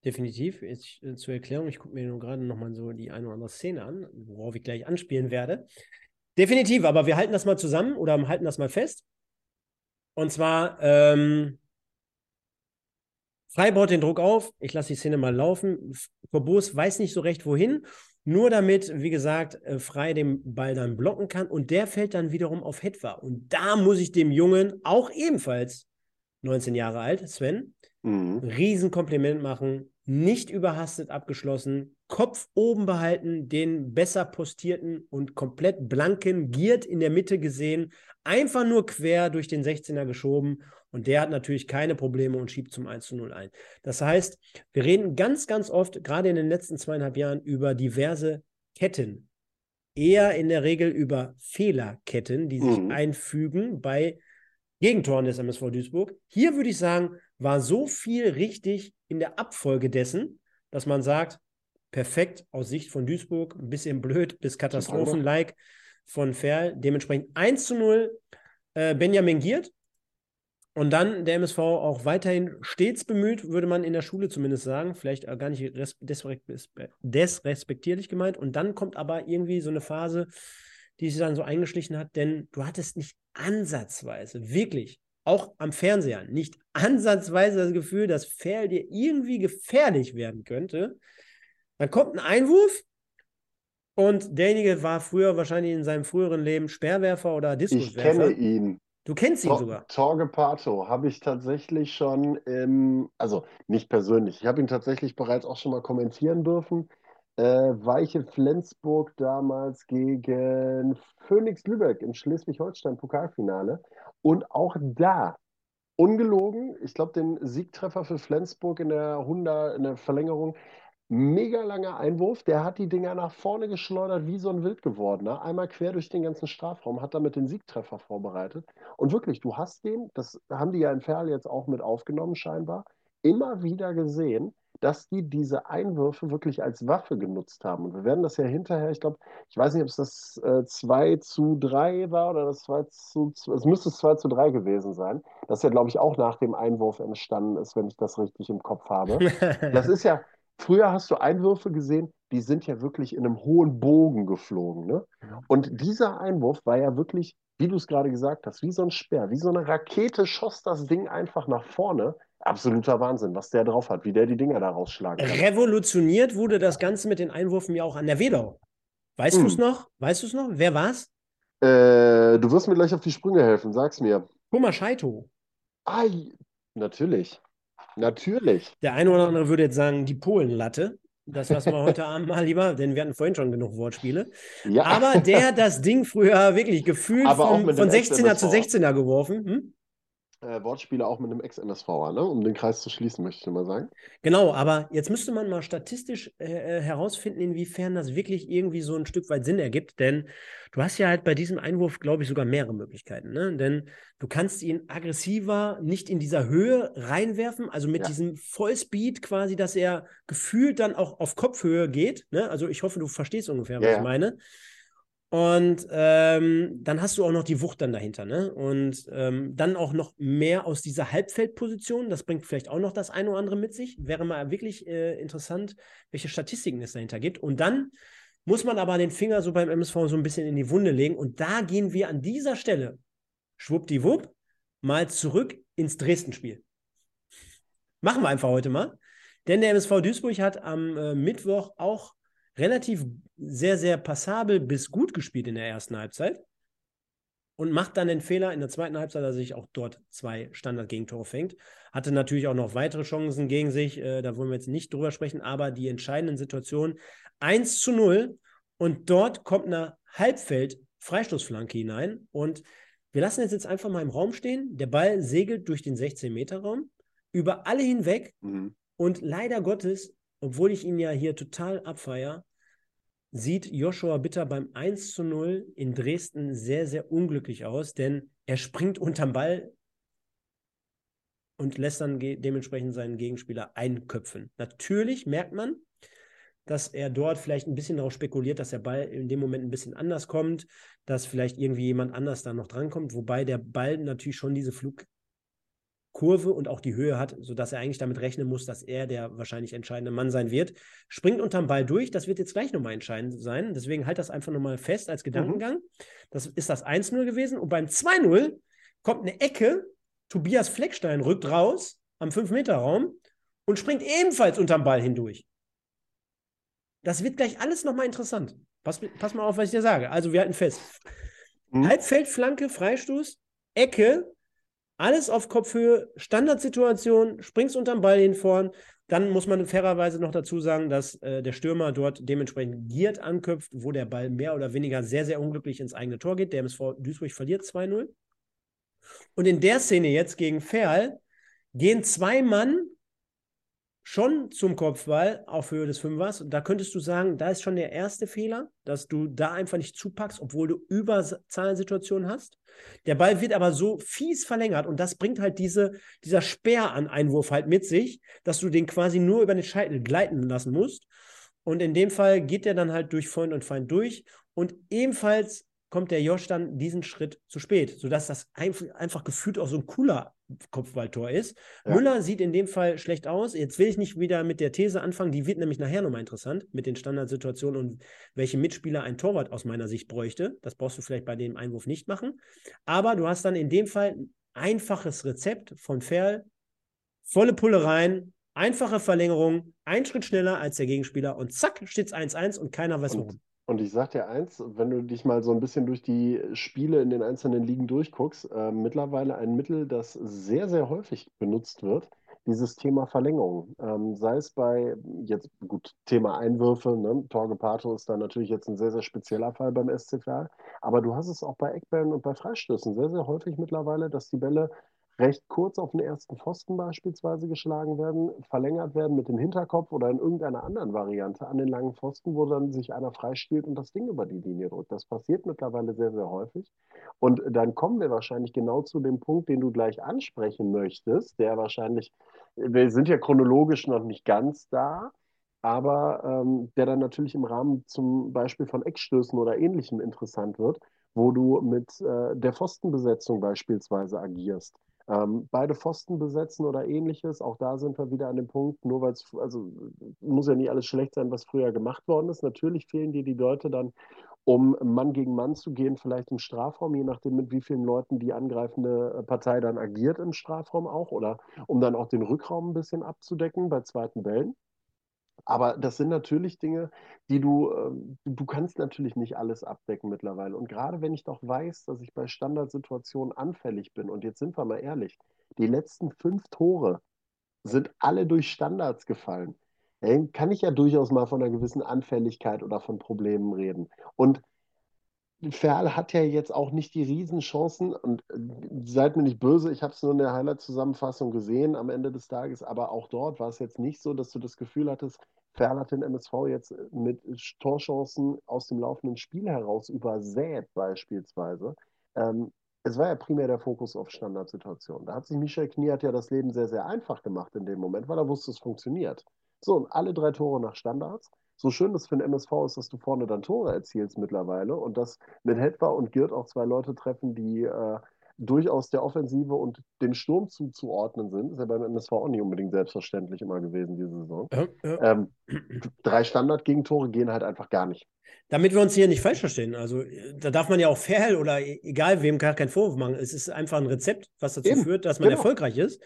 Definitiv. Jetzt, äh, zur Erklärung, ich gucke mir nur gerade nochmal so die eine oder andere Szene an, worauf ich gleich anspielen werde. Definitiv, aber wir halten das mal zusammen oder halten das mal fest. Und zwar, ähm, Frei baut den Druck auf. Ich lasse die Szene mal laufen. Verbos weiß nicht so recht, wohin. Nur damit, wie gesagt, äh, Frei den Ball dann blocken kann. Und der fällt dann wiederum auf Hetwa. Und da muss ich dem Jungen, auch ebenfalls 19 Jahre alt, Sven, mhm. Riesenkompliment machen. Nicht überhastet abgeschlossen. Kopf oben behalten, den besser postierten und komplett blanken Giert in der Mitte gesehen einfach nur quer durch den 16er geschoben und der hat natürlich keine Probleme und schiebt zum 1 zu 0 ein. Das heißt, wir reden ganz, ganz oft, gerade in den letzten zweieinhalb Jahren, über diverse Ketten. Eher in der Regel über Fehlerketten, die sich mhm. einfügen bei Gegentoren des MSV Duisburg. Hier würde ich sagen, war so viel richtig in der Abfolge dessen, dass man sagt, perfekt aus Sicht von Duisburg, ein bisschen blöd bis Katastrophen-like von Ferl. Dementsprechend 1 zu 0 äh, Benjamin Giert. Und dann der MSV auch weiterhin stets bemüht, würde man in der Schule zumindest sagen. Vielleicht gar nicht desrespektierlich gemeint. Und dann kommt aber irgendwie so eine Phase, die sich dann so eingeschlichen hat, denn du hattest nicht ansatzweise, wirklich, auch am Fernseher, nicht ansatzweise das Gefühl, dass Ferl dir irgendwie gefährlich werden könnte. Dann kommt ein Einwurf, und derjenige war früher wahrscheinlich in seinem früheren Leben Sperrwerfer oder Diskuswerfer. Ich kenne ihn. Du kennst ihn Tor sogar. Torge Pato habe ich tatsächlich schon im, also nicht persönlich, ich habe ihn tatsächlich bereits auch schon mal kommentieren dürfen. Äh, Weiche Flensburg damals gegen Phoenix Lübeck im Schleswig-Holstein-Pokalfinale. Und auch da, ungelogen, ich glaube, den Siegtreffer für Flensburg in der 100, in der Verlängerung Mega langer Einwurf, der hat die Dinger nach vorne geschleudert wie so ein Wild gewordener. Einmal quer durch den ganzen Strafraum, hat damit den Siegtreffer vorbereitet. Und wirklich, du hast den, das haben die ja in Ferl jetzt auch mit aufgenommen scheinbar, immer wieder gesehen, dass die diese Einwürfe wirklich als Waffe genutzt haben. Und wir werden das ja hinterher, ich glaube, ich weiß nicht, ob es das äh, 2 zu 3 war oder das 2 zu, es müsste es 2 zu 3 gewesen sein. Das ja, glaube ich, auch nach dem Einwurf entstanden ist, wenn ich das richtig im Kopf habe. Das ist ja, Früher hast du Einwürfe gesehen, die sind ja wirklich in einem hohen Bogen geflogen. Ne? Und dieser Einwurf war ja wirklich, wie du es gerade gesagt hast, wie so ein Speer, wie so eine Rakete schoss das Ding einfach nach vorne. Absoluter Wahnsinn, was der drauf hat, wie der die Dinger da rausschlagen kann. Revolutioniert wurde das Ganze mit den Einwürfen ja auch an der Wedau. Weißt hm. du es noch? Weißt du es noch? Wer war's? Äh, du wirst mir gleich auf die Sprünge helfen, sag's mir. Thomas Scheito. Ah, natürlich. Natürlich. Der eine oder andere würde jetzt sagen, die Polenlatte. Das lassen wir heute Abend mal lieber, denn wir hatten vorhin schon genug Wortspiele. Ja. Aber der hat das Ding früher wirklich gefühlt von, von dem 16er zu Ex-MSV. 16er geworfen. Hm? Äh, Wortspiele auch mit einem Ex-MSVer, ne? um den Kreis zu schließen, möchte ich mal sagen. Genau, aber jetzt müsste man mal statistisch äh, äh, herausfinden, inwiefern das wirklich irgendwie so ein Stück weit Sinn ergibt. Denn du hast ja halt bei diesem Einwurf, glaube ich, sogar mehrere Möglichkeiten. Ne? Denn du kannst ihn aggressiver nicht in dieser Höhe reinwerfen, also mit Ja. diesem Vollspeed quasi, dass er gefühlt dann auch auf Kopfhöhe geht. Ne? Also ich hoffe, du verstehst ungefähr, was Ja, ich ja. meine. Und ähm, dann hast du auch noch die Wucht dann dahinter, ne? Und ähm, dann auch noch mehr aus dieser Halbfeldposition. Das bringt vielleicht auch noch das eine oder andere mit sich. Wäre mal wirklich äh, interessant, welche Statistiken es dahinter gibt. Und dann muss man aber den Finger so beim MSV so ein bisschen in die Wunde legen. Und da gehen wir an dieser Stelle, schwuppdiwupp, mal zurück ins Dresden-Spiel. Machen wir einfach heute mal. Denn der MSV Duisburg hat am äh, Mittwoch auch relativ sehr, sehr passabel bis gut gespielt in der ersten Halbzeit und macht dann den Fehler in der zweiten Halbzeit, dass er sich auch dort zwei Standard-Gegentore fängt. Hatte natürlich auch noch weitere Chancen gegen sich, äh, da wollen wir jetzt nicht drüber sprechen, aber die entscheidenden Situationen 1 zu 0 und dort kommt eine Halbfeld-Freistoßflanke hinein und wir lassen es jetzt einfach mal im Raum stehen. Der Ball segelt durch den 16-Meter-Raum über alle hinweg Mhm. und leider Gottes, obwohl ich ihn ja hier total abfeier, sieht Joshua Bitter beim 1 zu 0 in Dresden sehr, sehr unglücklich aus, denn er springt unterm Ball und lässt dann dementsprechend seinen Gegenspieler einköpfen. Natürlich merkt man, dass er dort vielleicht ein bisschen darauf spekuliert, dass der Ball in dem Moment ein bisschen anders kommt, dass vielleicht irgendwie jemand anders da noch drankommt, wobei der Ball natürlich schon diese Flugkurve und auch die Höhe hat, sodass er eigentlich damit rechnen muss, dass er der wahrscheinlich entscheidende Mann sein wird. Springt unterm Ball durch, das wird jetzt gleich nochmal entscheidend sein. Deswegen halt das einfach nochmal fest als Gedankengang. Das ist das 1-0 gewesen. Und beim 2-0 kommt eine Ecke, Tobias Fleckstein rückt raus am 5-Meter-Raum und springt ebenfalls unterm Ball hindurch. Das wird gleich alles nochmal interessant. Pass, pass mal auf, was ich dir sage. Also, wir halten fest. Mhm. Halbfeldflanke, Freistoß, Ecke, alles auf Kopfhöhe, Standardsituation, springst unterm Ball hin vorn. Dann muss man fairerweise noch dazu sagen, dass äh, der Stürmer dort dementsprechend giert anköpft, wo der Ball mehr oder weniger sehr, sehr unglücklich ins eigene Tor geht. Der MSV Duisburg verliert 2-0. Und in der Szene jetzt gegen Ferl gehen zwei Mann schon zum Kopfball auf Höhe des Fünfers. Und da könntest du sagen, da ist schon der erste Fehler, dass du da einfach nicht zupackst, obwohl du Überzahlensituationen hast. Der Ball wird aber so fies verlängert und das bringt halt diese, dieser Speer an Einwurf halt mit sich, dass du den quasi nur über den Scheitel gleiten lassen musst. Und in dem Fall geht der dann halt durch Freund und Feind durch und ebenfalls kommt der Josh dann diesen Schritt zu spät, sodass das einf einfach gefühlt auch so ein cooler Kopfballtor ist. Ja. Müller sieht in dem Fall schlecht aus. Jetzt will ich nicht wieder mit der These anfangen, die wird nämlich nachher nochmal interessant mit den Standardsituationen und welche Mitspieler ein Torwart aus meiner Sicht bräuchte. Das brauchst du vielleicht bei dem Einwurf nicht machen. Aber du hast dann in dem Fall ein einfaches Rezept von Ferl, volle Pulle rein, einfache Verlängerung, ein Schritt schneller als der Gegenspieler und zack, steht es 1-1 und keiner weiß Und- warum. Und ich sag dir eins, wenn du dich mal so ein bisschen durch die Spiele in den einzelnen Ligen durchguckst, äh, mittlerweile ein Mittel, das sehr, sehr häufig benutzt wird, dieses Thema Verlängerung. Ähm, sei es bei, jetzt gut, Thema Einwürfe, ne? Torge Pato ist da natürlich jetzt ein sehr, sehr spezieller Fall beim SCV, aber du hast es auch bei Eckbällen und bei Freistößen sehr, sehr häufig mittlerweile, dass die Bälle recht kurz auf den ersten Pfosten beispielsweise geschlagen werden, verlängert werden mit dem Hinterkopf oder in irgendeiner anderen Variante an den langen Pfosten, wo dann sich einer freispielt und das Ding über die Linie drückt. Das passiert mittlerweile sehr, sehr häufig. Und dann kommen wir wahrscheinlich genau zu dem Punkt, den du gleich ansprechen möchtest, der wahrscheinlich, wir sind ja chronologisch noch nicht ganz da, aber ähm, der dann natürlich im Rahmen zum Beispiel von Eckstößen oder ähnlichem interessant wird, wo du mit äh, der Pfostenbesetzung beispielsweise agierst. Ähm, beide Pfosten besetzen oder ähnliches, auch da sind wir wieder an dem Punkt, nur weil es, also muss ja nicht alles schlecht sein, was früher gemacht worden ist. Natürlich fehlen dir die Leute dann, um Mann gegen Mann zu gehen, vielleicht im Strafraum, je nachdem, mit wie vielen Leuten die angreifende äh, Partei dann agiert im Strafraum auch, oder um dann auch den Rückraum ein bisschen abzudecken bei zweiten Bällen. Aber das sind natürlich Dinge, die du, ähm, du kannst natürlich nicht alles abdecken mittlerweile. Und gerade wenn ich doch weiß, dass ich bei Standardsituationen anfällig bin, und jetzt sind wir mal ehrlich, die letzten fünf Tore sind alle durch Standards gefallen. dann kann ich ja durchaus mal von einer gewissen Anfälligkeit oder von Problemen reden. Und Ferl hat ja jetzt auch nicht die Riesenchancen und äh, seid mir nicht böse, ich habe es nur in der Highlight-Zusammenfassung gesehen am Ende des Tages, aber auch dort war es jetzt nicht so, dass du das Gefühl hattest, Ferl hat den MSV jetzt mit Torchancen aus dem laufenden Spiel heraus übersät beispielsweise. Ähm, es war ja primär der Fokus auf Standardsituationen. Da hat sich Michel Kniat ja das Leben sehr, sehr einfach gemacht in dem Moment, weil er wusste, es funktioniert. So, und alle drei Tore nach Standards so schön das für den MSV ist, dass du vorne dann Tore erzielst mittlerweile und dass mit Hetwa und Girt auch zwei Leute treffen, die äh, durchaus der Offensive und dem Sturm zuzuordnen sind. Ist ja beim MSV auch nicht unbedingt selbstverständlich immer gewesen diese Saison. Ja, ja. Ähm, drei Standard-Gegentore gehen halt einfach gar nicht. Damit wir uns hier nicht falsch verstehen, also da darf man ja auch fair oder e-, egal wem gar keinen Vorwurf machen. Es ist einfach ein Rezept, was dazu Eben. führt, dass man genau. erfolgreich ist.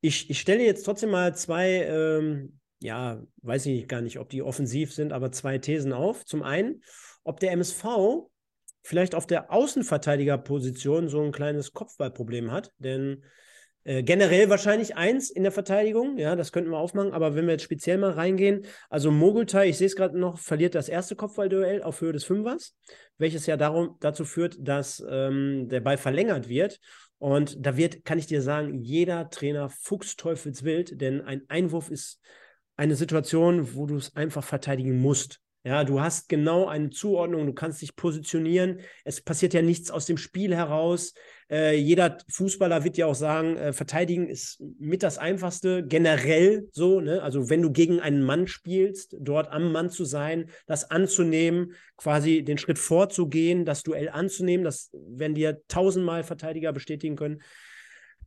Ich, ich stelle jetzt trotzdem mal zwei ähm, ja, weiß ich gar nicht, ob die offensiv sind, aber zwei Thesen auf. Zum einen, ob der MSV vielleicht auf der Außenverteidigerposition so ein kleines Kopfballproblem hat, denn äh, generell wahrscheinlich eins in der Verteidigung, ja, das könnten wir aufmachen, aber wenn wir jetzt speziell mal reingehen, also Mogultai, ich sehe es gerade noch, verliert das erste Kopfballduell auf Höhe des Fünfers, welches ja darum, dazu führt, dass ähm, der Ball verlängert wird und da wird, kann ich dir sagen, jeder Trainer fuchsteufelswild, denn ein Einwurf ist eine Situation, wo du es einfach verteidigen musst. Ja, du hast genau eine Zuordnung, du kannst dich positionieren. Es passiert ja nichts aus dem Spiel heraus. Äh, jeder Fußballer wird ja auch sagen, äh, verteidigen ist mit das Einfachste, generell so. Ne? Also, wenn du gegen einen Mann spielst, dort am Mann zu sein, das anzunehmen, quasi den Schritt vorzugehen, das Duell anzunehmen, das werden dir tausendmal Verteidiger bestätigen können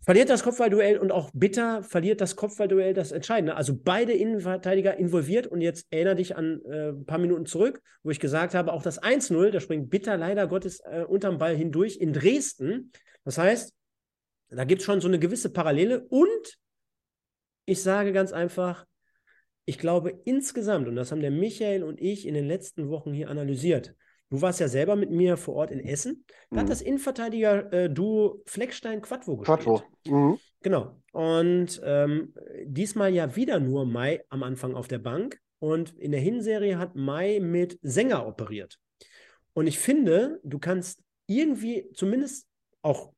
verliert das Kopfballduell und auch Bitter verliert das Kopfballduell das Entscheidende. Also beide Innenverteidiger involviert und jetzt erinnere dich an äh, ein paar Minuten zurück, wo ich gesagt habe, auch das 1-0, da springt Bitter leider Gottes äh, unterm Ball hindurch in Dresden. Das heißt, da gibt es schon so eine gewisse Parallele und ich sage ganz einfach, ich glaube insgesamt, und das haben der Michael und ich in den letzten Wochen hier analysiert, Du warst ja selber mit mir vor Ort in Essen. Da mhm. hat das Innenverteidiger-Duo äh, Fleckstein-Quadvo gespielt. Quadvo. Mhm. Genau. Und ähm, diesmal ja wieder nur Mai am Anfang auf der Bank. Und in der Hinserie hat Mai mit Sänger operiert. Und ich finde, du kannst irgendwie, zumindest auch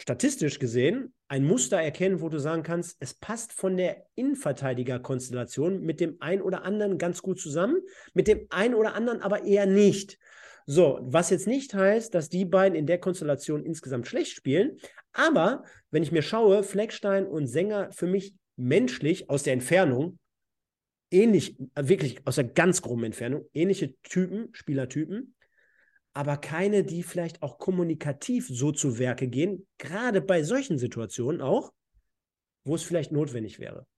statistisch gesehen, ein Muster erkennen, wo du sagen kannst, es passt von der Innenverteidiger-Konstellation mit dem einen oder anderen ganz gut zusammen, mit dem einen oder anderen aber eher nicht. So, was jetzt nicht heißt, dass die beiden in der Konstellation insgesamt schlecht spielen, aber wenn ich mir schaue, Fleckstein und Sänger für mich menschlich aus der Entfernung ähnlich, wirklich aus der ganz groben Entfernung, ähnliche Typen, Spielertypen, aber keine, die vielleicht auch kommunikativ so zu Werke gehen, gerade bei solchen Situationen auch, wo es vielleicht notwendig wäre.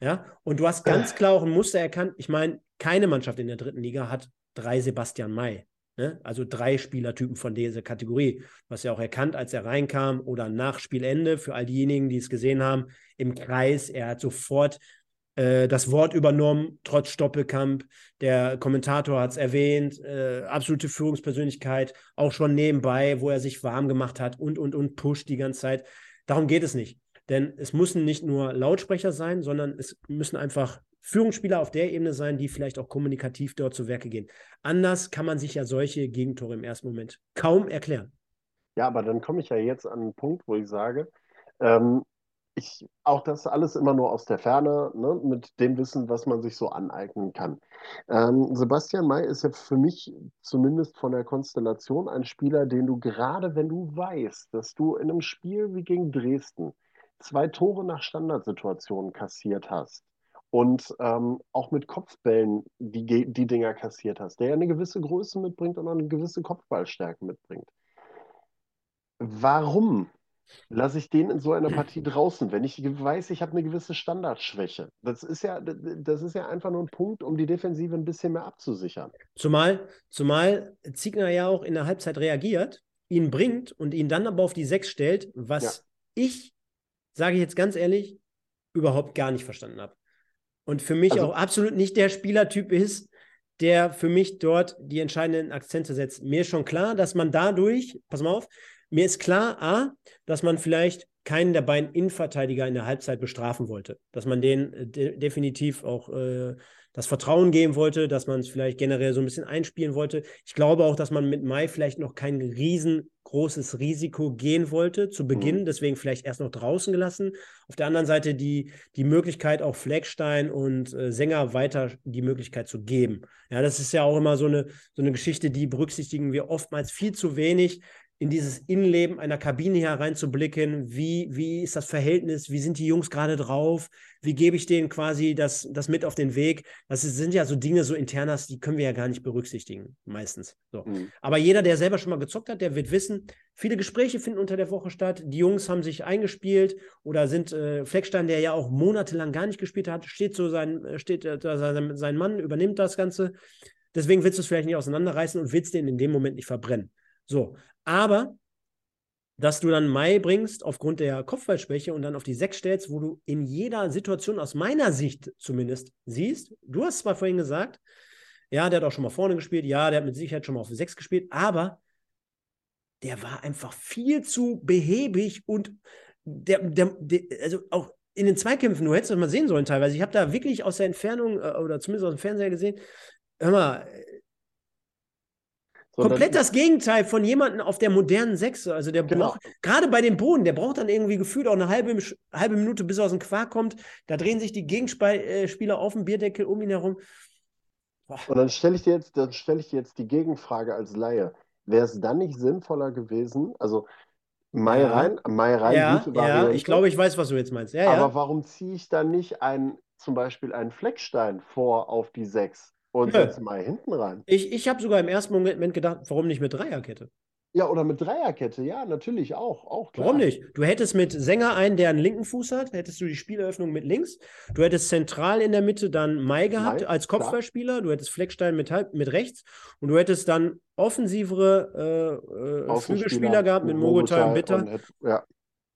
Ja, und du hast ganz klar auch ein Muster erkannt. Ich meine, keine Mannschaft in der dritten Liga hat drei Sebastian May. Ne? Also drei Spielertypen von dieser Kategorie. Was er auch erkannt, als er reinkam oder nach Spielende, für all diejenigen, die es gesehen haben, im Kreis. Er hat sofort äh, das Wort übernommen, trotz Stoppelkamp. Der Kommentator hat es erwähnt. Äh, absolute Führungspersönlichkeit, auch schon nebenbei, wo er sich warm gemacht hat und, und, und pusht die ganze Zeit. Darum geht es nicht. Denn es müssen nicht nur Lautsprecher sein, sondern es müssen einfach Führungsspieler auf der Ebene sein, die vielleicht auch kommunikativ dort zu Werke gehen. Anders kann man sich ja solche Gegentore im ersten Moment kaum erklären. Ja, aber dann komme ich ja jetzt an einen Punkt, wo ich sage, ähm, ich, auch das alles immer nur aus der Ferne, ne, mit dem Wissen, was man sich so aneignen kann. Ähm, Sebastian May ist ja für mich zumindest von der Konstellation ein Spieler, den du gerade, wenn du weißt, dass du in einem Spiel wie gegen Dresden zwei Tore nach Standardsituationen kassiert hast, und ähm, auch mit Kopfbällen die, die Dinger kassiert hast, der ja eine gewisse Größe mitbringt und auch eine gewisse Kopfballstärke mitbringt. Warum lasse ich den in so einer Partie draußen, wenn ich weiß, ich habe eine gewisse Standardschwäche? Das ist ja, das ist ja einfach nur ein Punkt, um die Defensive ein bisschen mehr abzusichern. Zumal, zumal Ziegner ja auch in der Halbzeit reagiert, ihn bringt und ihn dann aber auf die Sechs stellt, was ja. ich, sage ich jetzt ganz ehrlich, überhaupt gar nicht verstanden habe. Und für mich also, auch absolut nicht der Spielertyp ist, der für mich dort die entscheidenden Akzente setzt. Mir ist schon klar, dass man dadurch, pass mal auf, mir ist klar, A, dass man vielleicht keinen der beiden Innenverteidiger in der Halbzeit bestrafen wollte. Dass man denen äh, de definitiv auch äh, das Vertrauen geben wollte, dass man es vielleicht generell so ein bisschen einspielen wollte. Ich glaube auch, dass man mit Mai vielleicht noch kein riesengroßes Risiko gehen wollte zu Beginn, mhm. deswegen vielleicht erst noch draußen gelassen. Auf der anderen Seite die, die Möglichkeit, auch Fleckstein und äh, Sänger weiter die Möglichkeit zu geben. Ja, das ist ja auch immer so eine, so eine Geschichte, die berücksichtigen wir oftmals viel zu wenig in dieses Innenleben einer Kabine hereinzublicken. Wie, wie ist das Verhältnis? Wie sind die Jungs gerade drauf? Wie gebe ich denen quasi das, das mit auf den Weg? Das sind ja so Dinge, so internas, die können wir ja gar nicht berücksichtigen, meistens. So. Mhm. Aber jeder, der selber schon mal gezockt hat, der wird wissen, viele Gespräche finden unter der Woche statt. Die Jungs haben sich eingespielt oder sind äh, Fleckstein, der ja auch monatelang gar nicht gespielt hat, steht so sein, äh, steht äh, sein, sein Mann, übernimmt das Ganze. Deswegen willst du es vielleicht nicht auseinanderreißen und willst den in dem Moment nicht verbrennen. So, aber dass du dann Mai bringst aufgrund der Kopfballschwäche und dann auf die Sechs stellst, wo du in jeder Situation aus meiner Sicht zumindest siehst, du hast zwar vorhin gesagt, ja, der hat auch schon mal vorne gespielt, ja, der hat mit Sicherheit schon mal auf Sechs gespielt, aber der war einfach viel zu behäbig und der, der, der also auch in den Zweikämpfen, du hättest das mal sehen sollen teilweise. Ich habe da wirklich aus der Entfernung äh, oder zumindest aus dem Fernseher gesehen, hör mal, Komplett das Gegenteil von jemandem auf der modernen Sechse. Also der genau. braucht, gerade bei dem Boden, der braucht dann irgendwie gefühlt auch eine halbe, halbe Minute, bis er aus dem Quark kommt. Da drehen sich die Gegenspieler auf dem Bierdeckel um ihn herum. Boah. Und dann stelle ich dir jetzt, dann stelle ich dir jetzt die Gegenfrage als Laie. Wäre es dann nicht sinnvoller gewesen, also Mai ja. rein, Mai rein, ja, gute Variante. Ja, ich glaube, ich weiß, was du jetzt meinst. Ja, aber warum ziehe ich dann nicht ein, zum Beispiel einen Fleckstein vor auf die Sechs? Und Nö. setze mal hinten rein. Ich, ich habe sogar im ersten Moment gedacht, warum nicht mit Dreierkette? Ja, oder mit Dreierkette, ja, natürlich auch. auch klar. Warum nicht? Du hättest mit Sänger einen, der einen linken Fuß hat, hättest du die Spieleröffnung mit links. Du hättest zentral in der Mitte dann Mai gehabt Mai, als Kopfballspieler. Du hättest Fleckstein mit, mit rechts. Und du hättest dann offensivere äh, äh, Flügelspieler gehabt mit Mogotai und Bitter. ja.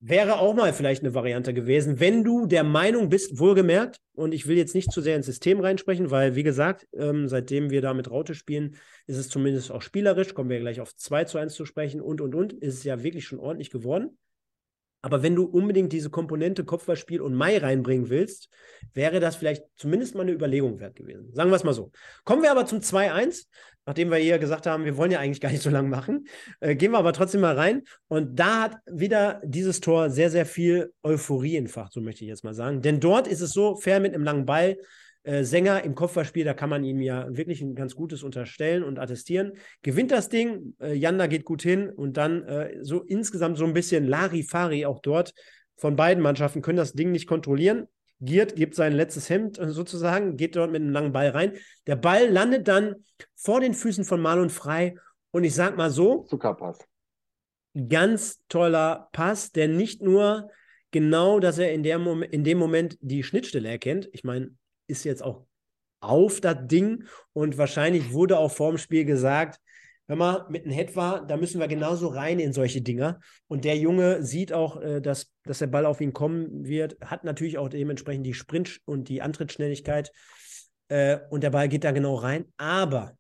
Wäre auch mal vielleicht eine Variante gewesen, wenn du der Meinung bist, wohlgemerkt, und ich will jetzt nicht zu sehr ins System reinsprechen, weil, wie gesagt, ähm, seitdem wir da mit Raute spielen, ist es zumindest auch spielerisch, kommen wir gleich auf 2 zu 1 zu sprechen und, und, und, ist es ja wirklich schon ordentlich geworden. Aber wenn du unbedingt diese Komponente Kopfballspiel und Mai reinbringen willst, wäre das vielleicht zumindest mal eine Überlegung wert gewesen. Sagen wir es mal so. Kommen wir aber zum 2-1, nachdem wir hier gesagt haben, wir wollen ja eigentlich gar nicht so lange machen. Äh, gehen wir aber trotzdem mal rein. Und da hat wieder dieses Tor sehr, sehr viel Euphorie entfacht, so möchte ich jetzt mal sagen. Denn dort ist es so, fair mit einem langen Ball, äh, Sänger im Kopfballspiel, da kann man ihm ja wirklich ein ganz gutes unterstellen und attestieren. Gewinnt das Ding, äh, Janda geht gut hin und dann äh, so insgesamt so ein bisschen Larifari auch dort von beiden Mannschaften können das Ding nicht kontrollieren. Giert gibt sein letztes Hemd äh, sozusagen, geht dort mit einem langen Ball rein. Der Ball landet dann vor den Füßen von Marlon frei und ich sag mal so. Zuckerpass. Ganz toller Pass, der nicht nur genau, dass er in, der Mom in dem Moment die Schnittstelle erkennt. Ich meine, ist jetzt auch auf das Ding und wahrscheinlich wurde auch vorm Spiel gesagt, hör mal, mit einem Head war, da müssen wir genauso rein in solche Dinger. Und der Junge sieht auch, äh, dass, dass der Ball auf ihn kommen wird, hat natürlich auch dementsprechend die Sprint- und die Antrittsschnelligkeit. Äh, und der Ball geht da genau rein. Aber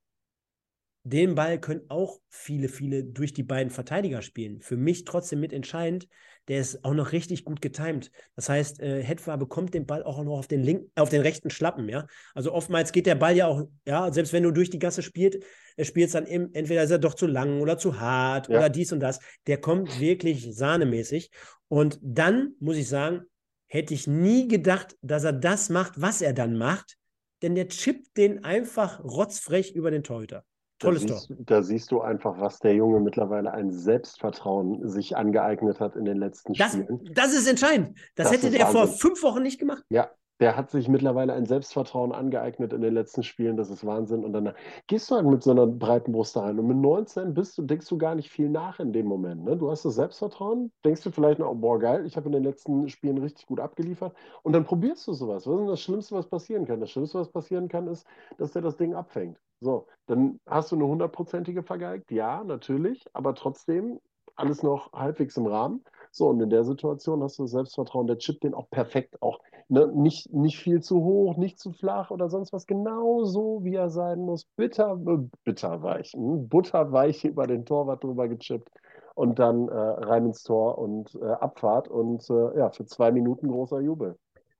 den Ball können auch viele, viele durch die beiden Verteidiger spielen. Für mich trotzdem mitentscheidend, der ist auch noch richtig gut getimt. Das heißt, äh, Hetwa bekommt den Ball auch noch auf den, linken, auf den rechten Schlappen, ja. Also oftmals geht der Ball ja auch, ja, selbst wenn du durch die Gasse spielst, er spielt dann im, entweder ist er doch zu lang oder zu hart ja. oder dies und das. Der kommt wirklich sahnemäßig. Und dann muss ich sagen, hätte ich nie gedacht, dass er das macht, was er dann macht, denn der chippt den einfach rotzfrech über den Torhüter. Tolles da siehst, Da siehst du einfach, was der Junge mittlerweile ein Selbstvertrauen sich angeeignet hat in den letzten das, Spielen. Das ist entscheidend. Das, das hätte der Wahnsinn. vor fünf Wochen nicht gemacht. Ja, der hat sich mittlerweile ein Selbstvertrauen angeeignet in den letzten Spielen. Das ist Wahnsinn. Und dann gehst du halt mit so einer breiten Brust rein. Und mit 19 bist du, denkst du gar nicht viel nach in dem Moment. Ne? Du hast das Selbstvertrauen, denkst du vielleicht noch, boah, geil, ich habe in den letzten Spielen richtig gut abgeliefert. Und dann probierst du sowas. Was ist denn das Schlimmste, was passieren kann? Das Schlimmste, was passieren kann, ist, dass der das Ding abfängt. So, dann hast du eine hundertprozentige vergeigt. Ja, natürlich. Aber trotzdem alles noch halbwegs im Rahmen. So, und in der Situation hast du das Selbstvertrauen, der chippt den auch perfekt, auch ne, nicht, nicht viel zu hoch, nicht zu flach oder sonst was, genau so, wie er sein muss. Bitter, äh, bitterweich, hm, butterweich über den Torwart drüber gechippt. und dann äh, rein ins Tor und äh, Abfahrt und äh, ja, für zwei Minuten großer Jubel.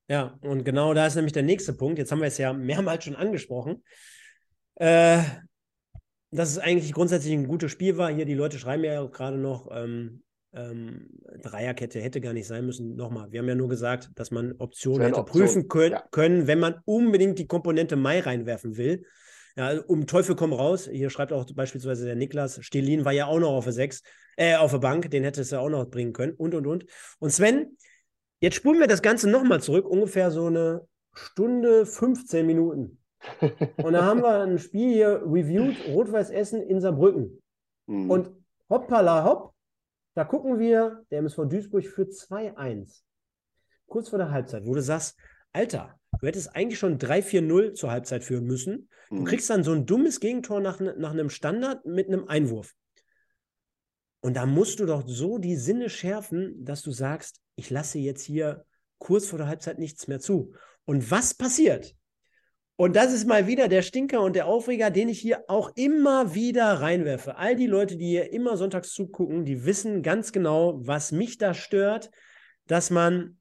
Ja, und genau da ist nämlich der nächste Punkt. Jetzt haben wir es ja mehrmals schon angesprochen. Äh, dass es eigentlich grundsätzlich ein gutes Spiel war. Hier, die Leute schreiben ja gerade noch, ähm, ähm, Dreierkette hätte gar nicht sein müssen. Nochmal, wir haben ja nur gesagt, dass man Optionen hätte Option. prüfen können, ja. können, wenn man unbedingt die Komponente Mai reinwerfen will. Ja, um Teufel komm raus. Hier schreibt auch beispielsweise der Niklas, Stelin war ja auch noch auf der 6, äh, auf der Bank, den hätte es ja auch noch bringen können und und und. Und Sven, jetzt spulen wir das Ganze nochmal zurück, ungefähr so eine Stunde, 15 Minuten. Und da haben wir ein Spiel hier reviewed, Rot-Weiß Essen in Saarbrücken. Mhm. Und hoppala hopp, da gucken wir, der MSV Duisburg für 2-1. Kurz vor der Halbzeit, wo du sagst, Alter, du hättest eigentlich schon 3-4-0 zur Halbzeit führen müssen. Du mhm. kriegst dann so ein dummes Gegentor nach, nach einem Standard mit einem Einwurf. Und da musst du doch so die Sinne schärfen, dass du sagst, ich lasse jetzt hier kurz vor der Halbzeit nichts mehr zu. Und was passiert? Und das ist mal wieder der Stinker und der Aufreger, den ich hier auch immer wieder reinwerfe. All die Leute, die hier immer sonntags zugucken, die wissen ganz genau, was mich da stört, dass man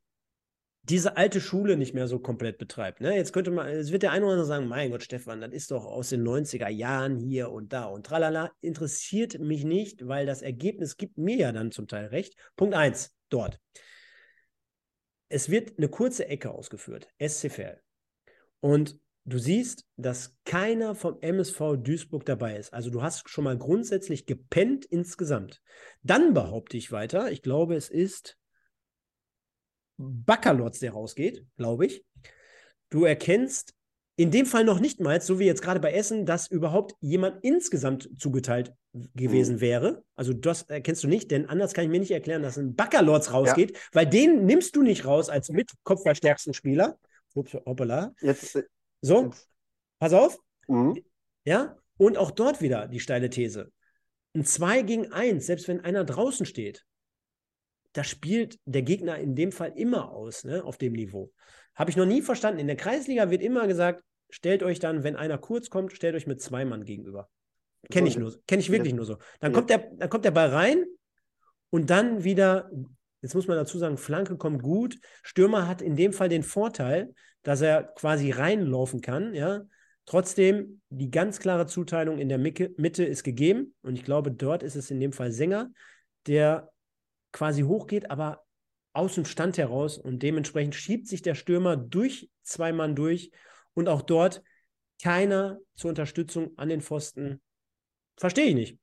diese alte Schule nicht mehr so komplett betreibt. Ne? Jetzt könnte man, es wird der eine oder andere sagen, mein Gott, Stefan, das ist doch aus den 90er Jahren hier und da und tralala. Interessiert mich nicht, weil das Ergebnis gibt mir ja dann zum Teil recht. Punkt 1, dort. Es wird eine kurze Ecke ausgeführt, SCFL. Und du siehst, dass keiner vom MSV Duisburg dabei ist. Also du hast schon mal grundsätzlich gepennt insgesamt. Dann behaupte ich weiter, ich glaube, es ist Baccalords, der rausgeht, glaube ich. Du erkennst in dem Fall noch nicht mal, so wie jetzt gerade bei Essen, dass überhaupt jemand insgesamt zugeteilt gewesen mhm. wäre. Also das erkennst du nicht, denn anders kann ich mir nicht erklären, dass ein Baccalords rausgeht, ja. weil den nimmst du nicht raus als mit kopfverstärksten Spieler. Ups, hoppala. Jetzt, äh, so, pass auf. Mhm. Ja, und auch dort wieder die steile These. Ein 2 gegen 1, selbst wenn einer draußen steht, da spielt der Gegner in dem Fall immer aus, ne, auf dem Niveau. Habe ich noch nie verstanden. In der Kreisliga wird immer gesagt, stellt euch dann, wenn einer kurz kommt, stellt euch mit zwei Mann gegenüber. Kenne ich nur, kenne ich wirklich ja. nur so. Dann kommt, der, dann kommt der Ball rein und dann wieder, jetzt muss man dazu sagen, Flanke kommt gut. Stürmer hat in dem Fall den Vorteil, dass er quasi reinlaufen kann, ja. Trotzdem, die ganz klare Zuteilung in der Mitte ist gegeben. Und ich glaube, dort ist es in dem Fall Sänger, der quasi hochgeht, aber aus dem Stand heraus. Und dementsprechend schiebt sich der Stürmer durch zwei Mann durch. Und auch dort keiner zur Unterstützung an den Pfosten. Verstehe ich nicht.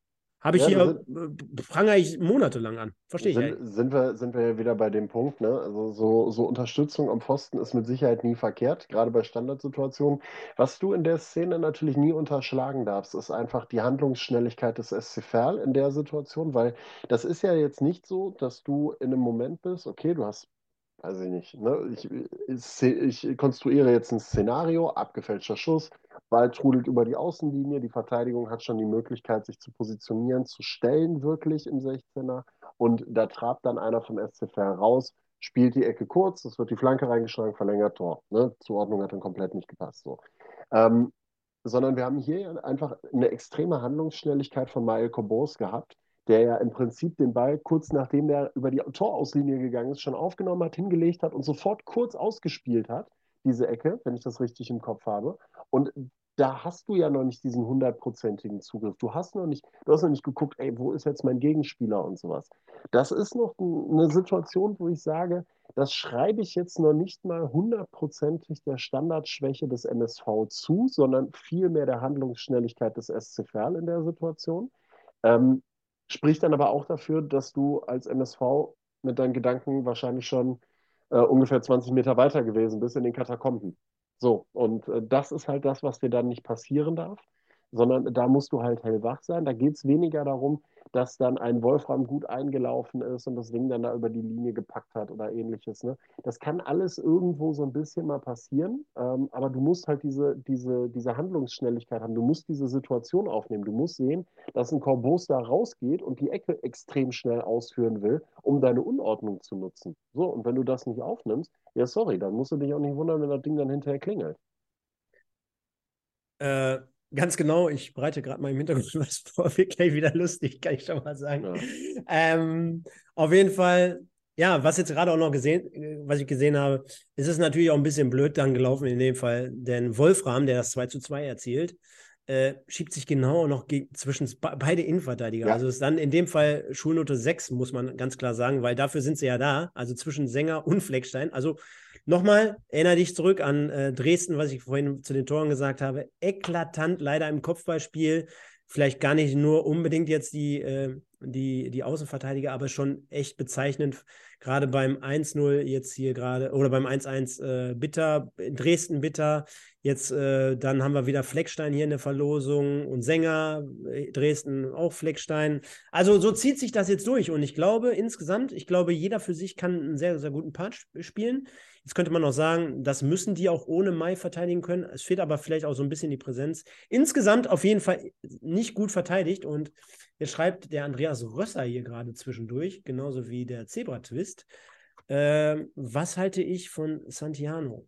Habe ich ja, hier, sind, prangere ich monatelang an. Verstehe sind, ich. Sind wir, sind wir wieder bei dem Punkt, ne? Also so, so Unterstützung am Pfosten ist mit Sicherheit nie verkehrt, gerade bei Standardsituationen. Was du in der Szene natürlich nie unterschlagen darfst, ist einfach die Handlungsschnelligkeit des SC Verl in der Situation, weil das ist ja jetzt nicht so, dass du in einem Moment bist, okay, du hast weiß ich nicht, ne? ich, ich, ich konstruiere jetzt ein Szenario, abgefälschter Schuss, Ball trudelt über die Außenlinie, die Verteidigung hat schon die Möglichkeit, sich zu positionieren, zu stellen, wirklich im 16er. Und da trabt dann einer vom SCF raus, spielt die Ecke kurz, es wird die Flanke reingeschlagen, verlängert Tor. Ne? Zuordnung hat dann komplett nicht gepasst. So. Ähm, sondern wir haben hier einfach eine extreme Handlungsschnelligkeit von Mael Kobos gehabt, der ja im Prinzip den Ball kurz nachdem er über die Torauslinie gegangen ist, schon aufgenommen hat, hingelegt hat und sofort kurz ausgespielt hat, diese Ecke, wenn ich das richtig im Kopf habe. Und da hast du ja noch nicht diesen hundertprozentigen Zugriff. Du hast noch nicht, du hast noch nicht geguckt, ey, wo ist jetzt mein Gegenspieler und sowas. Das ist noch eine Situation, wo ich sage, das schreibe ich jetzt noch nicht mal hundertprozentig der Standardschwäche des MSV zu, sondern vielmehr der Handlungsschnelligkeit des SC Verl in der Situation. Ähm, spricht dann aber auch dafür, dass du als MSV mit deinen Gedanken wahrscheinlich schon äh, ungefähr 20 Meter weiter gewesen bist in den Katakomben. So, und äh, das ist halt das, was dir dann nicht passieren darf, sondern da musst du halt hellwach sein. Da geht es weniger darum, dass dann ein Wolfram gut eingelaufen ist und das Ding dann da über die Linie gepackt hat oder ähnliches. Ne? Das kann alles irgendwo so ein bisschen mal passieren, ähm, aber du musst halt diese, diese, diese Handlungsschnelligkeit haben. Du musst diese Situation aufnehmen. Du musst sehen, dass ein Corbos da rausgeht und die Ecke extrem schnell ausführen will, um deine Unordnung zu nutzen. So, und wenn du das nicht aufnimmst, ja, sorry, dann musst du dich auch nicht wundern, wenn das Ding dann hinterher klingelt. Äh, Ganz genau, ich bereite gerade mal im Hintergrund was vor, wird gleich wieder lustig, kann ich schon mal sagen. Ja. Ähm, auf jeden Fall, ja, was jetzt gerade auch noch gesehen, was ich gesehen habe, ist es natürlich auch ein bisschen blöd dann gelaufen in dem Fall, denn Wolfram, der das 2 zu 2 erzielt, äh, schiebt sich genau noch zwischen beide Innenverteidiger. Ja. Also ist dann in dem Fall Schulnote 6, muss man ganz klar sagen, weil dafür sind sie ja da. Also zwischen Sänger und Fleckstein. Also nochmal, erinnere dich zurück an äh, Dresden, was ich vorhin zu den Toren gesagt habe. Eklatant leider im Kopfballspiel. Vielleicht gar nicht nur unbedingt jetzt die, äh, die, die Außenverteidiger, aber schon echt bezeichnend. Gerade beim 1-0 jetzt hier gerade, oder beim 1-1 äh, bitter, Dresden bitter, Jetzt, äh, dann haben wir wieder Fleckstein hier in der Verlosung und Sänger, äh, Dresden auch Fleckstein. Also so zieht sich das jetzt durch. Und ich glaube insgesamt, ich glaube, jeder für sich kann einen sehr, sehr guten Part spielen. Jetzt könnte man auch sagen, das müssen die auch ohne Mai verteidigen können. Es fehlt aber vielleicht auch so ein bisschen die Präsenz. Insgesamt auf jeden Fall nicht gut verteidigt. Und jetzt schreibt der Andreas Rösser hier gerade zwischendurch, genauso wie der Zebra-Twist. Äh, was halte ich von Santiano?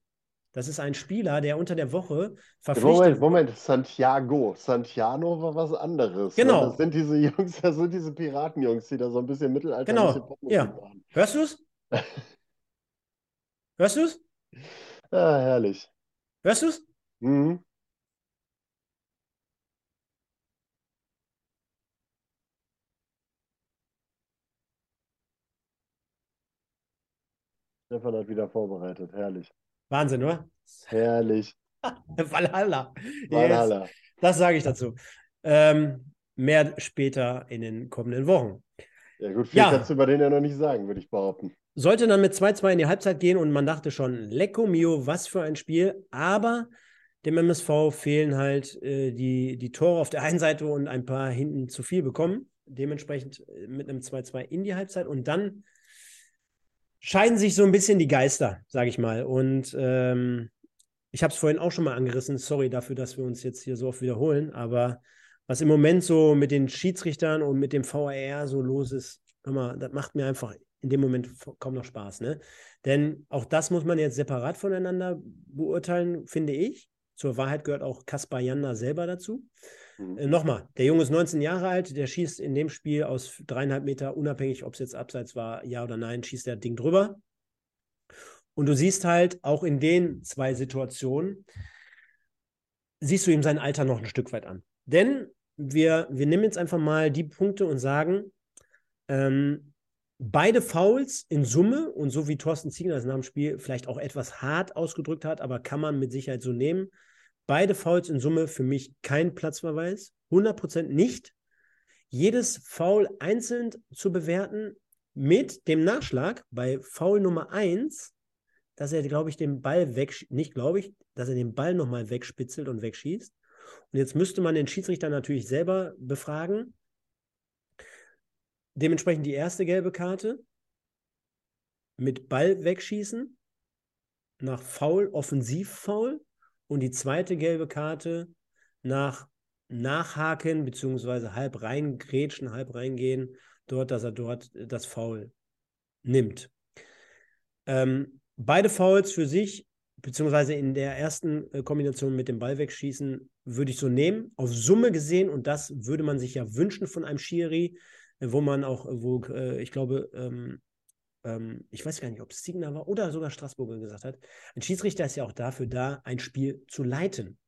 Das ist ein Spieler, der unter der Woche verpflichtet Moment, Moment, Santiago. Santiano war was anderes. Ne? Genau. Das sind diese Jungs, das sind diese Piratenjungs, die da so ein bisschen mittelalterliche genau. ja. Hörst du es? Hörst du es? Ja, herrlich. Hörst du es? Mhm. Stefan hat wieder vorbereitet, herrlich. Wahnsinn, oder? Herrlich. Valhalla. Valhalla. Yes. Das sage ich dazu. Ähm, mehr später in den kommenden Wochen. Ja, gut, viel ja. kannst du über den ja noch nicht sagen, würde ich behaupten. Sollte dann mit 2-2 in die Halbzeit gehen und man dachte schon, Lecco Mio, was für ein Spiel. Aber dem MSV fehlen halt äh, die, die Tore auf der einen Seite und ein paar hinten zu viel bekommen. Dementsprechend äh, mit einem 2-2 in die Halbzeit und dann scheiden sich so ein bisschen die Geister, sage ich mal. Und ähm, ich habe es vorhin auch schon mal angerissen. Sorry dafür, dass wir uns jetzt hier so oft wiederholen. Aber was im Moment so mit den Schiedsrichtern und mit dem VAR so los ist, hör mal, das macht mir einfach in dem Moment kaum noch Spaß. Ne? Denn auch das muss man jetzt separat voneinander beurteilen, finde ich. Zur Wahrheit gehört auch Kaspar Janda selber dazu. Mhm. Äh, Nochmal, der Junge ist 19 Jahre alt, der schießt in dem Spiel aus dreieinhalb Meter, unabhängig, ob es jetzt abseits war, ja oder nein, schießt der Ding drüber. Und du siehst halt auch in den zwei Situationen, siehst du ihm sein Alter noch ein Stück weit an. Denn wir, wir nehmen jetzt einfach mal die Punkte und sagen, ähm, beide Fouls in Summe und so wie Thorsten Ziegler das nach dem Spiel vielleicht auch etwas hart ausgedrückt hat, aber kann man mit Sicherheit so nehmen, Beide Fouls in Summe für mich kein Platzverweis. 100% nicht. Jedes Foul einzeln zu bewerten mit dem Nachschlag bei Foul Nummer 1, dass er, glaube ich, den Ball weg, nicht glaube ich, dass er den Ball nochmal wegspitzelt und wegschießt. Und jetzt müsste man den Schiedsrichter natürlich selber befragen. Dementsprechend die erste gelbe Karte mit Ball wegschießen nach Foul, Offensivfoul und die zweite gelbe Karte nach Nachhaken beziehungsweise halb reingrätschen, halb reingehen, dort, dass er dort das Foul nimmt. Ähm, beide Fouls für sich, beziehungsweise in der ersten äh, Kombination mit dem Ball wegschießen, würde ich so nehmen. Auf Summe gesehen, und das würde man sich ja wünschen von einem Schiri, wo man auch, wo äh, ich glaube, ähm, ähm, ich weiß gar nicht, ob es Signer war oder sogar Straßburger gesagt hat, ein Schiedsrichter ist ja auch dafür da, ein Spiel zu leiten.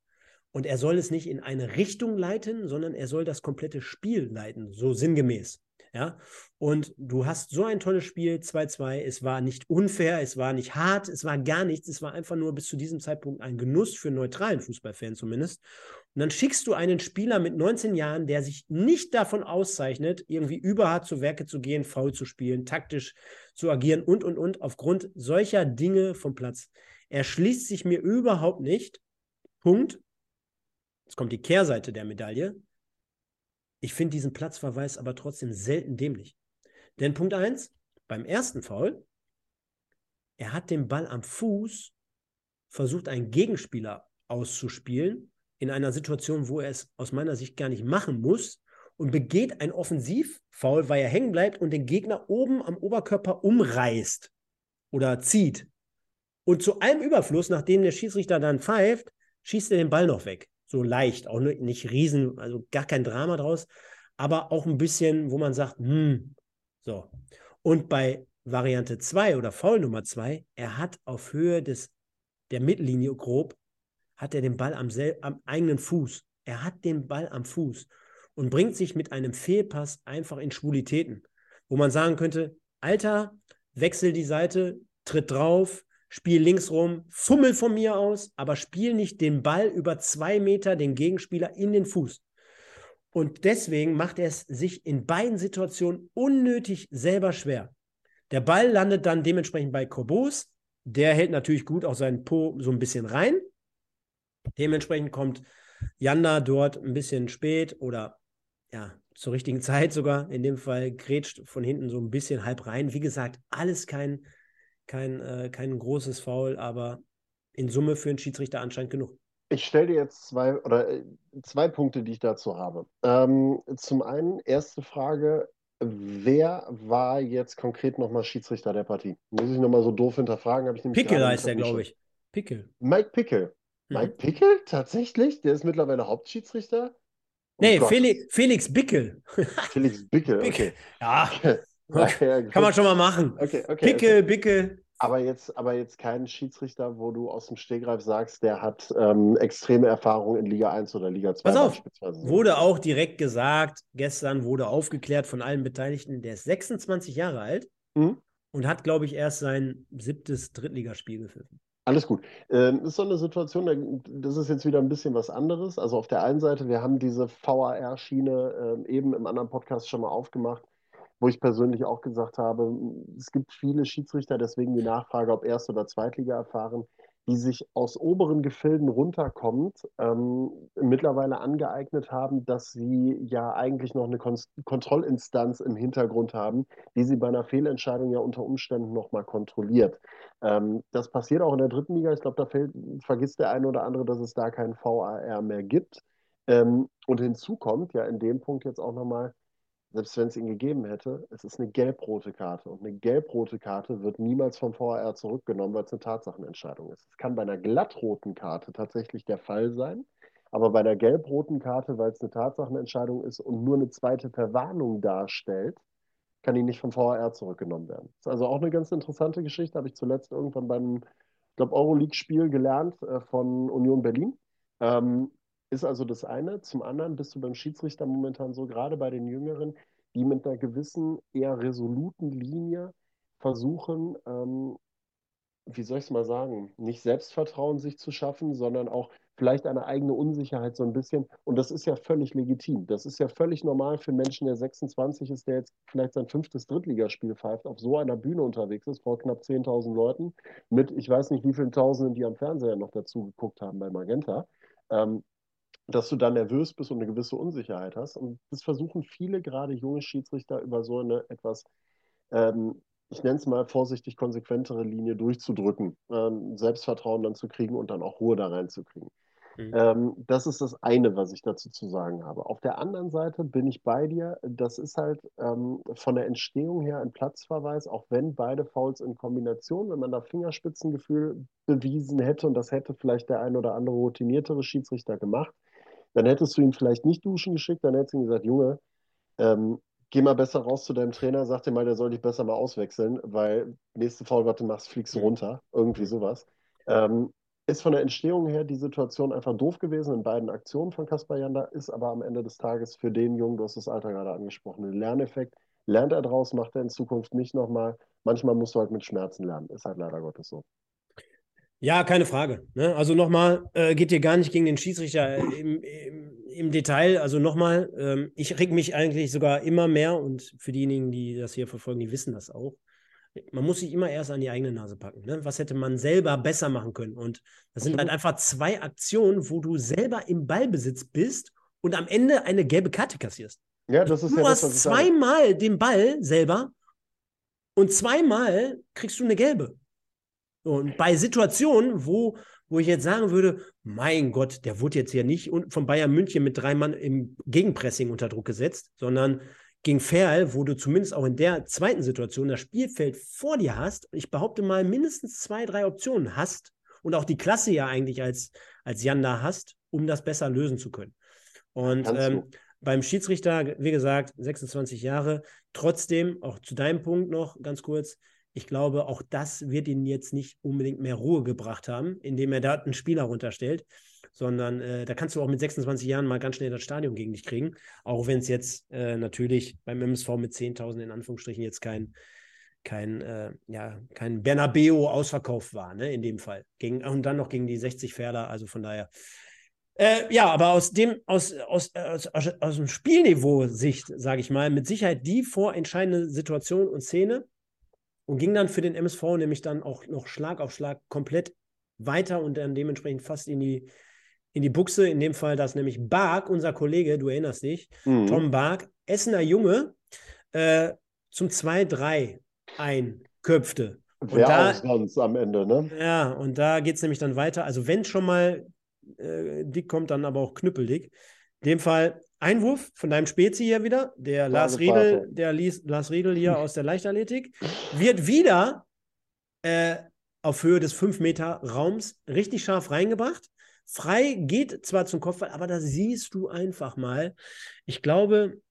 Und er soll es nicht in eine Richtung leiten, sondern er soll das komplette Spiel leiten, so sinngemäß. Ja, und du hast so ein tolles Spiel, 2-2. Es war nicht unfair, es war nicht hart, es war gar nichts. Es war einfach nur bis zu diesem Zeitpunkt ein Genuss für neutralen Fußballfans zumindest. Und dann schickst du einen Spieler mit 19 Jahren, der sich nicht davon auszeichnet, irgendwie überhart zu Werke zu gehen, faul zu spielen, taktisch zu agieren und, und, und, aufgrund solcher Dinge vom Platz. Er schließt sich mir überhaupt nicht. Punkt. Jetzt kommt die Kehrseite der Medaille. Ich finde diesen Platzverweis aber trotzdem selten dämlich. Denn Punkt 1, beim ersten Foul, er hat den Ball am Fuß versucht, einen Gegenspieler auszuspielen, in einer Situation, wo er es aus meiner Sicht gar nicht machen muss und begeht ein Offensivfoul, weil er hängen bleibt und den Gegner oben am Oberkörper umreißt oder zieht. Und zu allem Überfluss, nachdem der Schiedsrichter dann pfeift, schießt er den Ball noch weg. so leicht, auch nicht riesen, also gar kein Drama draus, aber auch ein bisschen, wo man sagt, hm, so. Und bei Variante 2 oder Foul Nummer 2, er hat auf Höhe des, der Mittellinie grob, hat er den Ball am, am eigenen Fuß. Er hat den Ball am Fuß und bringt sich mit einem Fehlpass einfach in Schwulitäten, wo man sagen könnte, Alter, wechsel die Seite, tritt drauf, spiel links rum, fummel von mir aus, aber spiel nicht den Ball über zwei Meter den Gegenspieler in den Fuß. Und deswegen macht er es sich in beiden Situationen unnötig selber schwer. Der Ball landet dann dementsprechend bei Kobos. Der hält natürlich gut auch seinen Po so ein bisschen rein. Dementsprechend kommt Janda dort ein bisschen spät oder ja, zur richtigen Zeit sogar. In dem Fall grätscht von hinten so ein bisschen halb rein. Wie gesagt, alles kein, kein, äh, kein großes Foul, aber in Summe für einen Schiedsrichter anscheinend genug. Ich stelle dir jetzt zwei oder äh, zwei Punkte, die ich dazu habe. Ähm, zum einen, erste Frage, wer war jetzt konkret nochmal Schiedsrichter der Partie? Muss ich nochmal so doof hinterfragen? ich Pickel heißt der, glaube ich. Pickel. Mike Pickel. Mhm. Mike Pickel? Tatsächlich? Der ist mittlerweile Hauptschiedsrichter? Oh nee, Felix, Felix Bickel. Felix Bickel, okay. Ja, okay. kann man schon mal machen. Okay, okay. Pickel, okay. Bickel. Aber jetzt, aber jetzt kein Schiedsrichter, wo du aus dem Stegreif sagst, der hat ähm, extreme Erfahrung in Liga 1 oder Liga 2 Pass auf. Wurde auch direkt gesagt, gestern wurde aufgeklärt von allen Beteiligten, der ist 26 Jahre alt mhm. und hat, glaube ich, erst sein siebtes Drittligaspiel gepfiffen. Alles gut. Ähm, ist so eine Situation, das ist jetzt wieder ein bisschen was anderes. Also auf der einen Seite, wir haben diese VAR-Schiene äh, eben im anderen Podcast schon mal aufgemacht, wo ich persönlich auch gesagt habe, es gibt viele Schiedsrichter, deswegen die Nachfrage, ob Erst- oder Zweitliga erfahren, die sich aus oberen Gefilden runterkommend ähm, mittlerweile angeeignet haben, dass sie ja eigentlich noch eine Kon Kontrollinstanz im Hintergrund haben, die sie bei einer Fehlentscheidung ja unter Umständen nochmal kontrolliert. Ähm, das passiert auch in der dritten Liga. Ich glaube, da fällt, vergisst der eine oder andere, dass es da keinen VAR mehr gibt. Ähm, und hinzu kommt ja in dem Punkt jetzt auch nochmal, selbst wenn es ihn gegeben hätte, es ist eine gelb-rote Karte. Und eine gelb-rote Karte wird niemals vom VAR zurückgenommen, weil es eine Tatsachenentscheidung ist. Es kann bei einer glattroten Karte tatsächlich der Fall sein, aber bei der gelb-roten Karte, weil es eine Tatsachenentscheidung ist und nur eine zweite Verwarnung darstellt, kann die nicht vom VAR zurückgenommen werden. Das ist also auch eine ganz interessante Geschichte, habe ich zuletzt irgendwann beim, ich glaube, Euroleague-Spiel gelernt äh, von Union Berlin. Ähm, ist also das eine. Zum anderen bist du beim Schiedsrichter momentan so, gerade bei den Jüngeren, die mit einer gewissen, eher resoluten Linie versuchen, ähm, wie soll ich es mal sagen, nicht Selbstvertrauen sich zu schaffen, sondern auch vielleicht eine eigene Unsicherheit so ein bisschen. Und das ist ja völlig legitim. Das ist ja völlig normal für einen Menschen, der 26 ist, der jetzt vielleicht sein fünftes Drittligaspiel pfeift, auf so einer Bühne unterwegs ist, vor knapp 10.000 Leuten, mit ich weiß nicht wie vielen Tausenden, die am Fernseher noch dazu geguckt haben bei Magenta. Ähm, dass du da nervös bist und eine gewisse Unsicherheit hast. Und das versuchen viele, gerade junge Schiedsrichter, über so eine etwas, ähm, ich nenne es mal vorsichtig konsequentere Linie durchzudrücken, ähm, Selbstvertrauen dann zu kriegen und dann auch Ruhe da reinzukriegen. Mhm. Ähm, das ist das eine, was ich dazu zu sagen habe. Auf der anderen Seite bin ich bei dir. Das ist halt ähm, von der Entstehung her ein Platzverweis, auch wenn beide Fouls in Kombination, wenn man da Fingerspitzengefühl bewiesen hätte, und das hätte vielleicht der ein oder andere routiniertere Schiedsrichter gemacht, dann hättest du ihn vielleicht nicht duschen geschickt, dann hättest du ihm gesagt, Junge, ähm, geh mal besser raus zu deinem Trainer, sag dir mal, der soll dich besser mal auswechseln, weil nächste Foul, was du machst, fliegst du runter. Irgendwie sowas. Ähm, ist von der Entstehung her die Situation einfach doof gewesen in beiden Aktionen von Kaspar Janda, ist aber am Ende des Tages für den Jungen, du hast das Alter gerade angesprochen, ein Lerneffekt. Lernt er draus, macht er in Zukunft nicht nochmal. Manchmal musst du halt mit Schmerzen lernen. Ist halt leider Gottes so. Ja, keine Frage. Ne? Also nochmal, äh, geht hier gar nicht gegen den Schiedsrichter im, im, im Detail. Also nochmal, ähm, ich reg mich eigentlich sogar immer mehr und für diejenigen, die das hier verfolgen, die wissen das auch. Man muss sich immer erst an die eigene Nase packen. Ne? Was hätte man selber besser machen können? Und das sind halt einfach zwei Aktionen, wo du selber im Ballbesitz bist und am Ende eine gelbe Karte kassierst. Ja, das ist du ja hast das, zweimal den Ball selber und zweimal kriegst du eine gelbe. Und bei Situationen, wo, wo ich jetzt sagen würde, mein Gott, der wurde jetzt hier nicht von Bayern München mit drei Mann im Gegenpressing unter Druck gesetzt, sondern gegen Ferl, wo du zumindest auch in der zweiten Situation das Spielfeld vor dir hast, ich behaupte mal mindestens zwei, drei Optionen hast und auch die Klasse ja eigentlich als, als Jan da hast, um das besser lösen zu können. Und ähm, beim Schiedsrichter, wie gesagt, 26 Jahre. Trotzdem, auch zu deinem Punkt noch ganz kurz, ich glaube, auch das wird ihn jetzt nicht unbedingt mehr Ruhe gebracht haben, indem er da einen Spieler runterstellt, sondern äh, da kannst du auch mit 26 Jahren mal ganz schnell das Stadion gegen dich kriegen, auch wenn es jetzt äh, natürlich beim MSV mit 10.000 in Anführungsstrichen jetzt kein, kein, äh, ja, kein Bernabeo ausverkauft war, ne, in dem Fall. Gegen, und dann noch gegen die 60 Pferde, also von daher. Äh, ja, aber aus dem, aus, aus, aus, aus, aus dem Spielniveau-Sicht, sage ich mal, mit Sicherheit die vorentscheidende Situation und Szene und ging dann für den MSV nämlich dann auch noch Schlag auf Schlag komplett weiter und dann dementsprechend fast in die, in die Buchse. In dem Fall das nämlich Bark, unser Kollege, du erinnerst dich, mhm. Tom Bark, Essener Junge, äh, zum 2-3 einköpfte. Wer da, auch sonst am Ende, ne? Ja, und da geht es nämlich dann weiter. Also, wenn schon mal äh, dick kommt, dann aber auch knüppeldick. In dem Fall Einwurf von deinem Spezi hier wieder, der Lars Riedel, der Lies, Lars Riedel hier aus der Leichtathletik, wird wieder äh, auf Höhe des 5 Meter Raums richtig scharf reingebracht. Frei geht zwar zum Kopfball, aber da siehst du einfach mal. Ich glaube,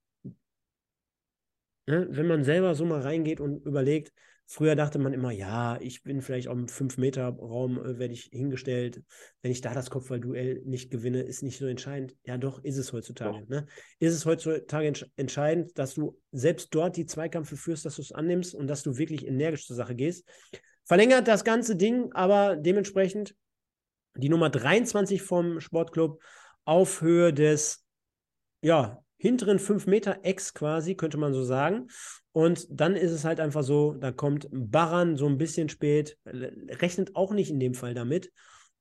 ne, wenn man selber so mal reingeht und überlegt, Früher dachte man immer, ja, ich bin vielleicht auch im 5-Meter-Raum, äh, werde ich hingestellt. Wenn ich da das Kopfballduell nicht gewinne, ist nicht so entscheidend. Ja, doch, ist es heutzutage. Ne? Ist es heutzutage entsch entscheidend, dass du selbst dort die Zweikämpfe führst, dass du es annimmst und dass du wirklich energisch zur Sache gehst. Verlängert das ganze Ding, aber dementsprechend die Nummer 23 vom Sportclub auf Höhe des, ja, hinteren 5 Meter Ex quasi, könnte man so sagen. Und dann ist es halt einfach so, da kommt Baran so ein bisschen spät, rechnet auch nicht in dem Fall damit.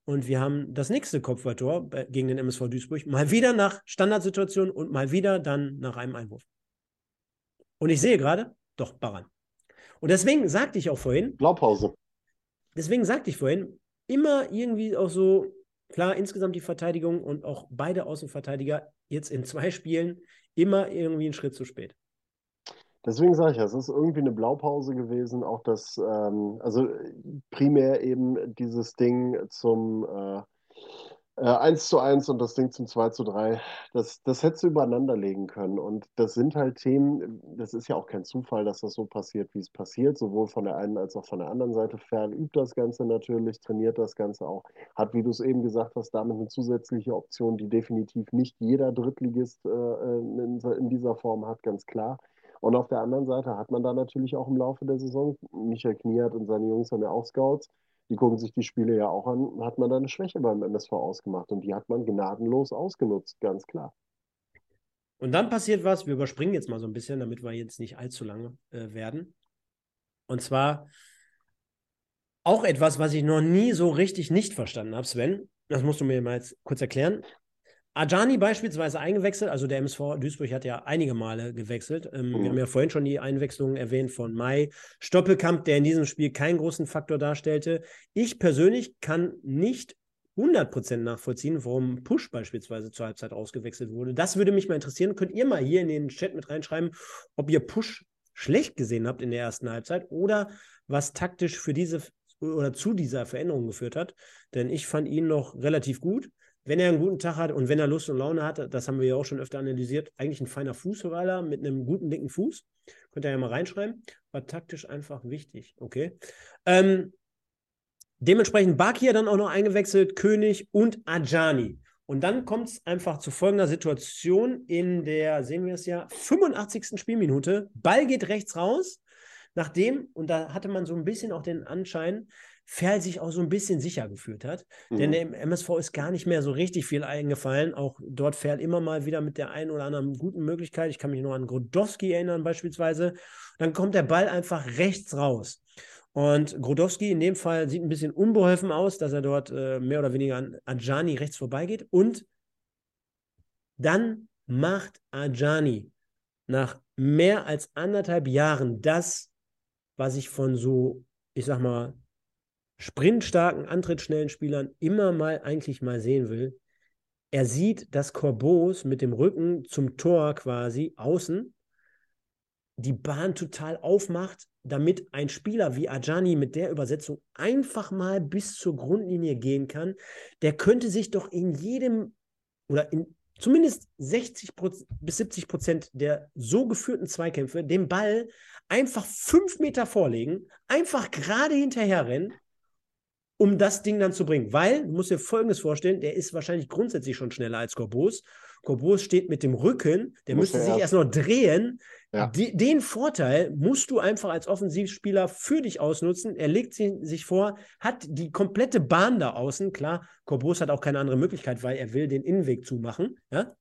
Und wir haben das nächste Kopfballtor gegen den MSV Duisburg, mal wieder nach Standardsituation und mal wieder dann nach einem Einwurf. Und ich sehe gerade, doch, Baran. Und deswegen sagte ich auch vorhin. Blaupause. Deswegen sagte ich vorhin, immer irgendwie auch so, klar, insgesamt die Verteidigung und auch beide Außenverteidiger jetzt in zwei Spielen immer irgendwie einen Schritt zu spät. Deswegen sage ich ja, es ist irgendwie eine Blaupause gewesen, auch das, ähm, also primär eben dieses Ding zum äh, äh, 1 zu 1 und das Ding zum 2 zu 3, das, das hättest du übereinander legen können. Und das sind halt Themen, das ist ja auch kein Zufall, dass das so passiert, wie es passiert, sowohl von der einen als auch von der anderen Seite. Fern übt das Ganze natürlich, trainiert das Ganze auch, hat, wie du es eben gesagt hast, damit eine zusätzliche Option, die definitiv nicht jeder Drittligist äh, in, in dieser Form hat, ganz klar. Und auf der anderen Seite hat man da natürlich auch im Laufe der Saison, Michael Kniert und seine Jungs haben ja auch Scouts, die gucken sich die Spiele ja auch an, hat man da eine Schwäche beim MSV ausgemacht und die hat man gnadenlos ausgenutzt, ganz klar. Und dann passiert was, wir überspringen jetzt mal so ein bisschen, damit wir jetzt nicht allzu lange äh, werden. Und zwar auch etwas, was ich noch nie so richtig nicht verstanden habe, Sven. Das musst du mir mal jetzt kurz erklären. Ajani beispielsweise eingewechselt, also der MSV Duisburg hat ja einige Male gewechselt. Ähm, mhm. Wir haben ja vorhin schon die Einwechslung erwähnt von Mai. Stoppelkamp, der in diesem Spiel keinen großen Faktor darstellte. Ich persönlich kann nicht 100% nachvollziehen, warum Push beispielsweise zur Halbzeit ausgewechselt wurde. Das würde mich mal interessieren. Könnt ihr mal hier in den Chat mit reinschreiben, ob ihr Push schlecht gesehen habt in der ersten Halbzeit oder was taktisch für diese oder zu dieser Veränderung geführt hat. Denn ich fand ihn noch relativ gut wenn er einen guten Tag hat und wenn er Lust und Laune hat, das haben wir ja auch schon öfter analysiert, eigentlich ein feiner Fußballer mit einem guten, dicken Fuß. Könnt ihr ja mal reinschreiben. War taktisch einfach wichtig. Okay. Ähm, dementsprechend Bakir dann auch noch eingewechselt, König und Ajani. Und dann kommt es einfach zu folgender Situation in der, sehen wir es ja, 85. Spielminute. Ball geht rechts raus. Nachdem, und da hatte man so ein bisschen auch den Anschein, Ferl sich auch so ein bisschen sicher gefühlt hat. Mhm. Denn dem MSV ist gar nicht mehr so richtig viel eingefallen. Auch dort Ferl immer mal wieder mit der einen oder anderen guten Möglichkeit. Ich kann mich nur an Grodowski erinnern, beispielsweise. Dann kommt der Ball einfach rechts raus. Und Grodowski in dem Fall sieht ein bisschen unbeholfen aus, dass er dort äh, mehr oder weniger an Ajani rechts vorbeigeht. Und dann macht Ajani nach mehr als anderthalb Jahren das, was ich von so, ich sag mal, sprintstarken, antrittsschnellen Spielern immer mal eigentlich mal sehen will. Er sieht, dass Corbos mit dem Rücken zum Tor quasi außen die Bahn total aufmacht, damit ein Spieler wie Ajani mit der Übersetzung einfach mal bis zur Grundlinie gehen kann. Der könnte sich doch in jedem oder in zumindest 60 bis 70 Prozent der so geführten Zweikämpfe den Ball einfach fünf Meter vorlegen, einfach gerade hinterher rennen, um das Ding dann zu bringen. Weil, du musst dir Folgendes vorstellen, der ist wahrscheinlich grundsätzlich schon schneller als Corbos. Corbos steht mit dem Rücken, der muss müsste sich erst noch drehen. Ja. den Vorteil musst du einfach als Offensivspieler für dich ausnutzen. Er legt sich vor, hat die komplette Bahn da außen. Klar, Corbos hat auch keine andere Möglichkeit, weil er will den Innenweg zumachen. Ja?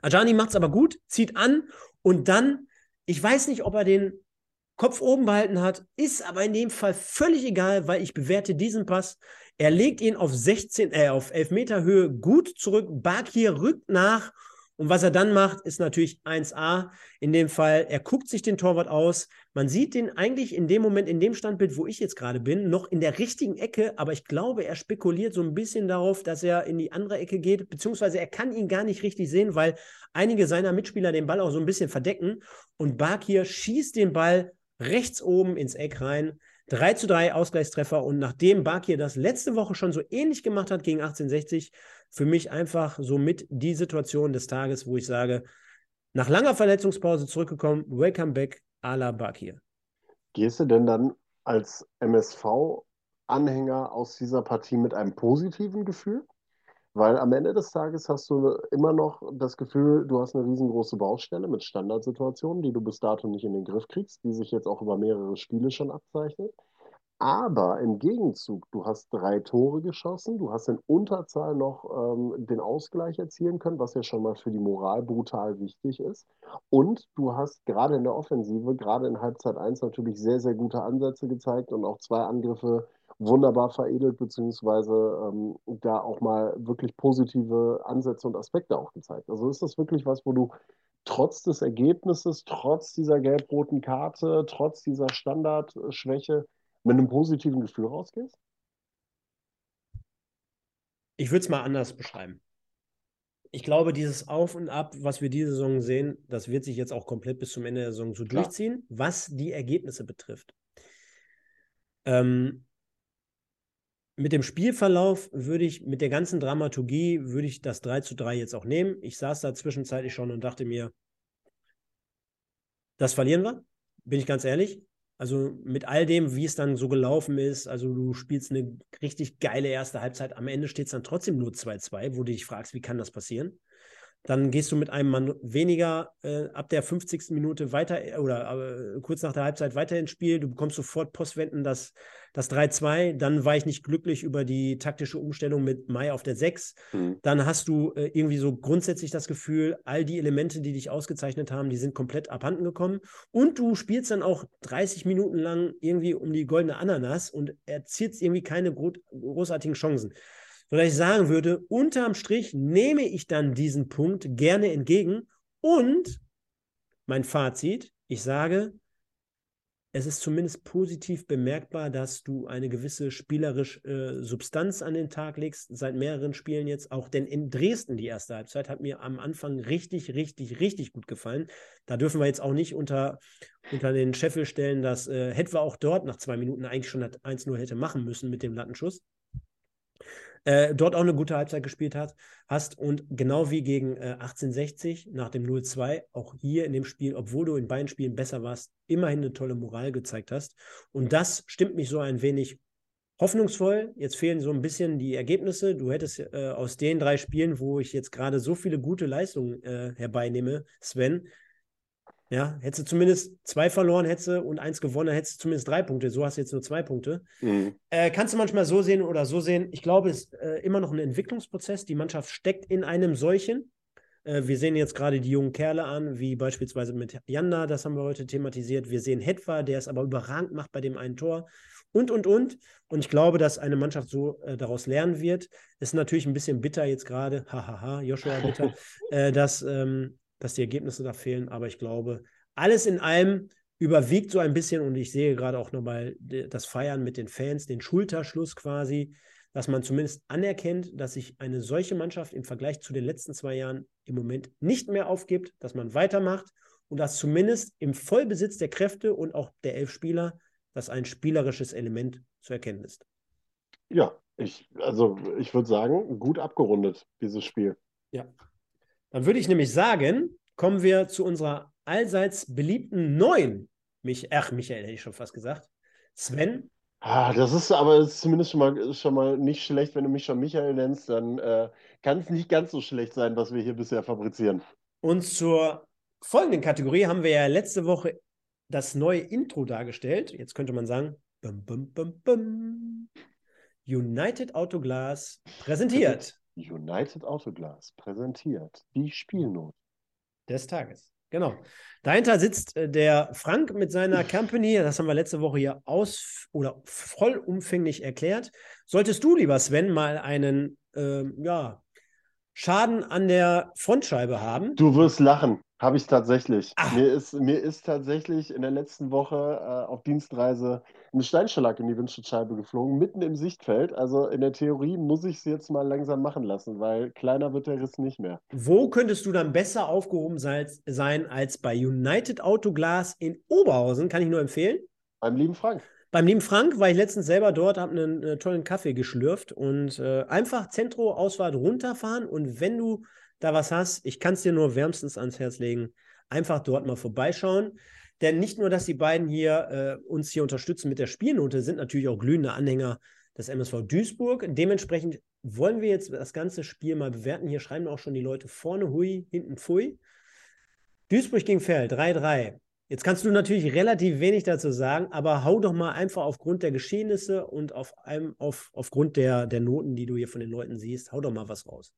Ajani macht es aber gut, zieht an und dann, ich weiß nicht, ob er den Kopf oben behalten hat, ist aber in dem Fall völlig egal, weil ich bewerte diesen Pass. Er legt ihn auf 16, äh, auf 11 Meter Höhe gut zurück. Bakir rückt nach und was er dann macht, ist natürlich 1A. In dem Fall, er guckt sich den Torwart aus. Man sieht den eigentlich in dem Moment, in dem Standbild, wo ich jetzt gerade bin, noch in der richtigen Ecke. Aber ich glaube, er spekuliert so ein bisschen darauf, dass er in die andere Ecke geht. Beziehungsweise er kann ihn gar nicht richtig sehen, weil einige seiner Mitspieler den Ball auch so ein bisschen verdecken. Und Bakir schießt den Ball rechts oben ins Eck rein. 3 zu 3 Ausgleichstreffer. Und nachdem Bakir das letzte Woche schon so ähnlich gemacht hat gegen 1860, für mich einfach so mit die Situation des Tages, wo ich sage, nach langer Verletzungspause zurückgekommen, welcome back à la Bakir. Gehst du denn dann als MSV-Anhänger aus dieser Partie mit einem positiven Gefühl? Weil am Ende des Tages hast du immer noch das Gefühl, du hast eine riesengroße Baustelle mit Standardsituationen, die du bis dato nicht in den Griff kriegst, die sich jetzt auch über mehrere Spiele schon abzeichnen. Aber im Gegenzug, du hast drei Tore geschossen, du hast in Unterzahl noch ähm, den Ausgleich erzielen können, was ja schon mal für die Moral brutal wichtig ist. Und du hast gerade in der Offensive, gerade in Halbzeit 1 natürlich sehr, sehr gute Ansätze gezeigt und auch zwei Angriffe wunderbar veredelt, beziehungsweise ähm, da auch mal wirklich positive Ansätze und Aspekte auch gezeigt. Also ist das wirklich was, wo du trotz des Ergebnisses, trotz dieser gelb-roten Karte, trotz dieser Standardschwäche mit einem positiven Gefühl rausgehst? Ich würde es mal anders beschreiben. Ich glaube, dieses Auf und Ab, was wir diese Saison sehen, das wird sich jetzt auch komplett bis zum Ende der Saison so Klar. durchziehen, was die Ergebnisse betrifft. Ähm, mit dem Spielverlauf würde ich, mit der ganzen Dramaturgie, würde ich das 3 zu 3 jetzt auch nehmen. Ich saß da zwischenzeitlich schon und dachte mir, das verlieren wir, bin ich ganz ehrlich. Also mit all dem, wie es dann so gelaufen ist, also du spielst eine richtig geile erste Halbzeit, am Ende steht es dann trotzdem nur 2-2, wo du dich fragst, wie kann das passieren? Dann gehst du mit einem Mann weniger äh, ab der 50. Minute weiter äh, oder äh, kurz nach der Halbzeit weiter ins Spiel. Du bekommst sofort Postwenden das, das 3-2. Dann war ich nicht glücklich über die taktische Umstellung mit Mai auf der 6. Mhm. Dann hast du äh, irgendwie so grundsätzlich das Gefühl, all die Elemente, die dich ausgezeichnet haben, die sind komplett abhanden gekommen. Und du spielst dann auch 30 Minuten lang irgendwie um die goldene Ananas und erzielst irgendwie keine großartigen Chancen sodass ich sagen würde, unterm Strich nehme ich dann diesen Punkt gerne entgegen und mein Fazit, ich sage, es ist zumindest positiv bemerkbar, dass du eine gewisse spielerische äh, Substanz an den Tag legst, seit mehreren Spielen jetzt auch. Denn in Dresden, die erste Halbzeit, hat mir am Anfang richtig, richtig, richtig gut gefallen. Da dürfen wir jetzt auch nicht unter, unter den Scheffel stellen, dass äh, Hetwa auch dort nach zwei Minuten eigentlich schon 1-0 hätte machen müssen mit dem Lattenschuss äh, dort auch eine gute Halbzeit gespielt hat, hast und genau wie gegen äh, 1860 nach dem 0-2 auch hier in dem Spiel, obwohl du in beiden Spielen besser warst, immerhin eine tolle Moral gezeigt hast. Und das stimmt mich so ein wenig hoffnungsvoll. Jetzt fehlen so ein bisschen die Ergebnisse. Du hättest äh, aus den drei Spielen, wo ich jetzt gerade so viele gute Leistungen äh, herbeinehme, Sven, ja, hättest du zumindest zwei verloren, hättest du und eins gewonnen, hättest du zumindest drei Punkte. So hast du jetzt nur zwei Punkte. Mhm. Äh, kannst du manchmal so sehen oder so sehen. Ich glaube, es ist äh, immer noch ein Entwicklungsprozess. Die Mannschaft steckt in einem solchen. Äh, wir sehen jetzt gerade die jungen Kerle an, wie beispielsweise mit Janda, das haben wir heute thematisiert. Wir sehen Hetwa, der es aber überragend macht bei dem einen Tor. Und, und, und. Und ich glaube, dass eine Mannschaft so äh, daraus lernen wird. Ist natürlich ein bisschen bitter jetzt gerade, hahaha, Joshua bitter, äh, dass ähm, dass die Ergebnisse da fehlen. Aber ich glaube, alles in allem überwiegt so ein bisschen und ich sehe gerade auch nochmal das Feiern mit den Fans, den Schulterschluss quasi, dass man zumindest anerkennt, dass sich eine solche Mannschaft im Vergleich zu den letzten zwei Jahren im Moment nicht mehr aufgibt, dass man weitermacht und dass zumindest im Vollbesitz der Kräfte und auch der elf Spieler das ein spielerisches Element zu erkennen ist. Ja, ich, also ich würde sagen, gut abgerundet, dieses Spiel. Ja. Dann würde ich nämlich sagen, kommen wir zu unserer allseits beliebten neuen, mich, ach, Michael hätte ich schon fast gesagt. Sven. Ah, das ist aber ist zumindest schon mal, schon mal nicht schlecht, wenn du mich schon Michael nennst, dann äh, kann es nicht ganz so schlecht sein, was wir hier bisher fabrizieren. Und zur folgenden Kategorie haben wir ja letzte Woche das neue Intro dargestellt. Jetzt könnte man sagen, bum, bum, bum, bum. United Autoglas präsentiert. United Autoglas präsentiert die Spielnote des Tages. Genau. Dahinter sitzt äh, der Frank mit seiner Company. Das haben wir letzte Woche hier aus oder vollumfänglich erklärt. Solltest du, lieber Sven, mal einen äh, ja, Schaden an der Frontscheibe haben? Du wirst lachen. Habe ich tatsächlich. Mir ist, mir ist tatsächlich in der letzten Woche äh, auf Dienstreise ein Steinschlag in die Windschutzscheibe geflogen, mitten im Sichtfeld. Also in der Theorie muss ich es jetzt mal langsam machen lassen, weil kleiner wird der Riss nicht mehr. Wo könntest du dann besser aufgehoben sein als bei United Autoglas in Oberhausen? Kann ich nur empfehlen. Beim lieben Frank. Beim lieben Frank war ich letztens selber dort, habe einen, einen, tollen Kaffee geschlürft und äh, einfach Zentro-Ausfahrt runterfahren und wenn du da was hast, ich kann es dir nur wärmstens ans Herz legen. Einfach dort mal vorbeischauen. Denn nicht nur, dass die beiden hier äh, uns hier unterstützen mit der Spielnote, sind natürlich auch glühende Anhänger des MSV Duisburg. Dementsprechend wollen wir jetzt das ganze Spiel mal bewerten. Hier schreiben auch schon die Leute vorne Hui, hinten Pfui. Duisburg gegen Fell, 3-3. Jetzt kannst du natürlich relativ wenig dazu sagen, aber hau doch mal einfach aufgrund der Geschehnisse und auf einem, auf, aufgrund der, der Noten, die du hier von den Leuten siehst, hau doch mal was raus.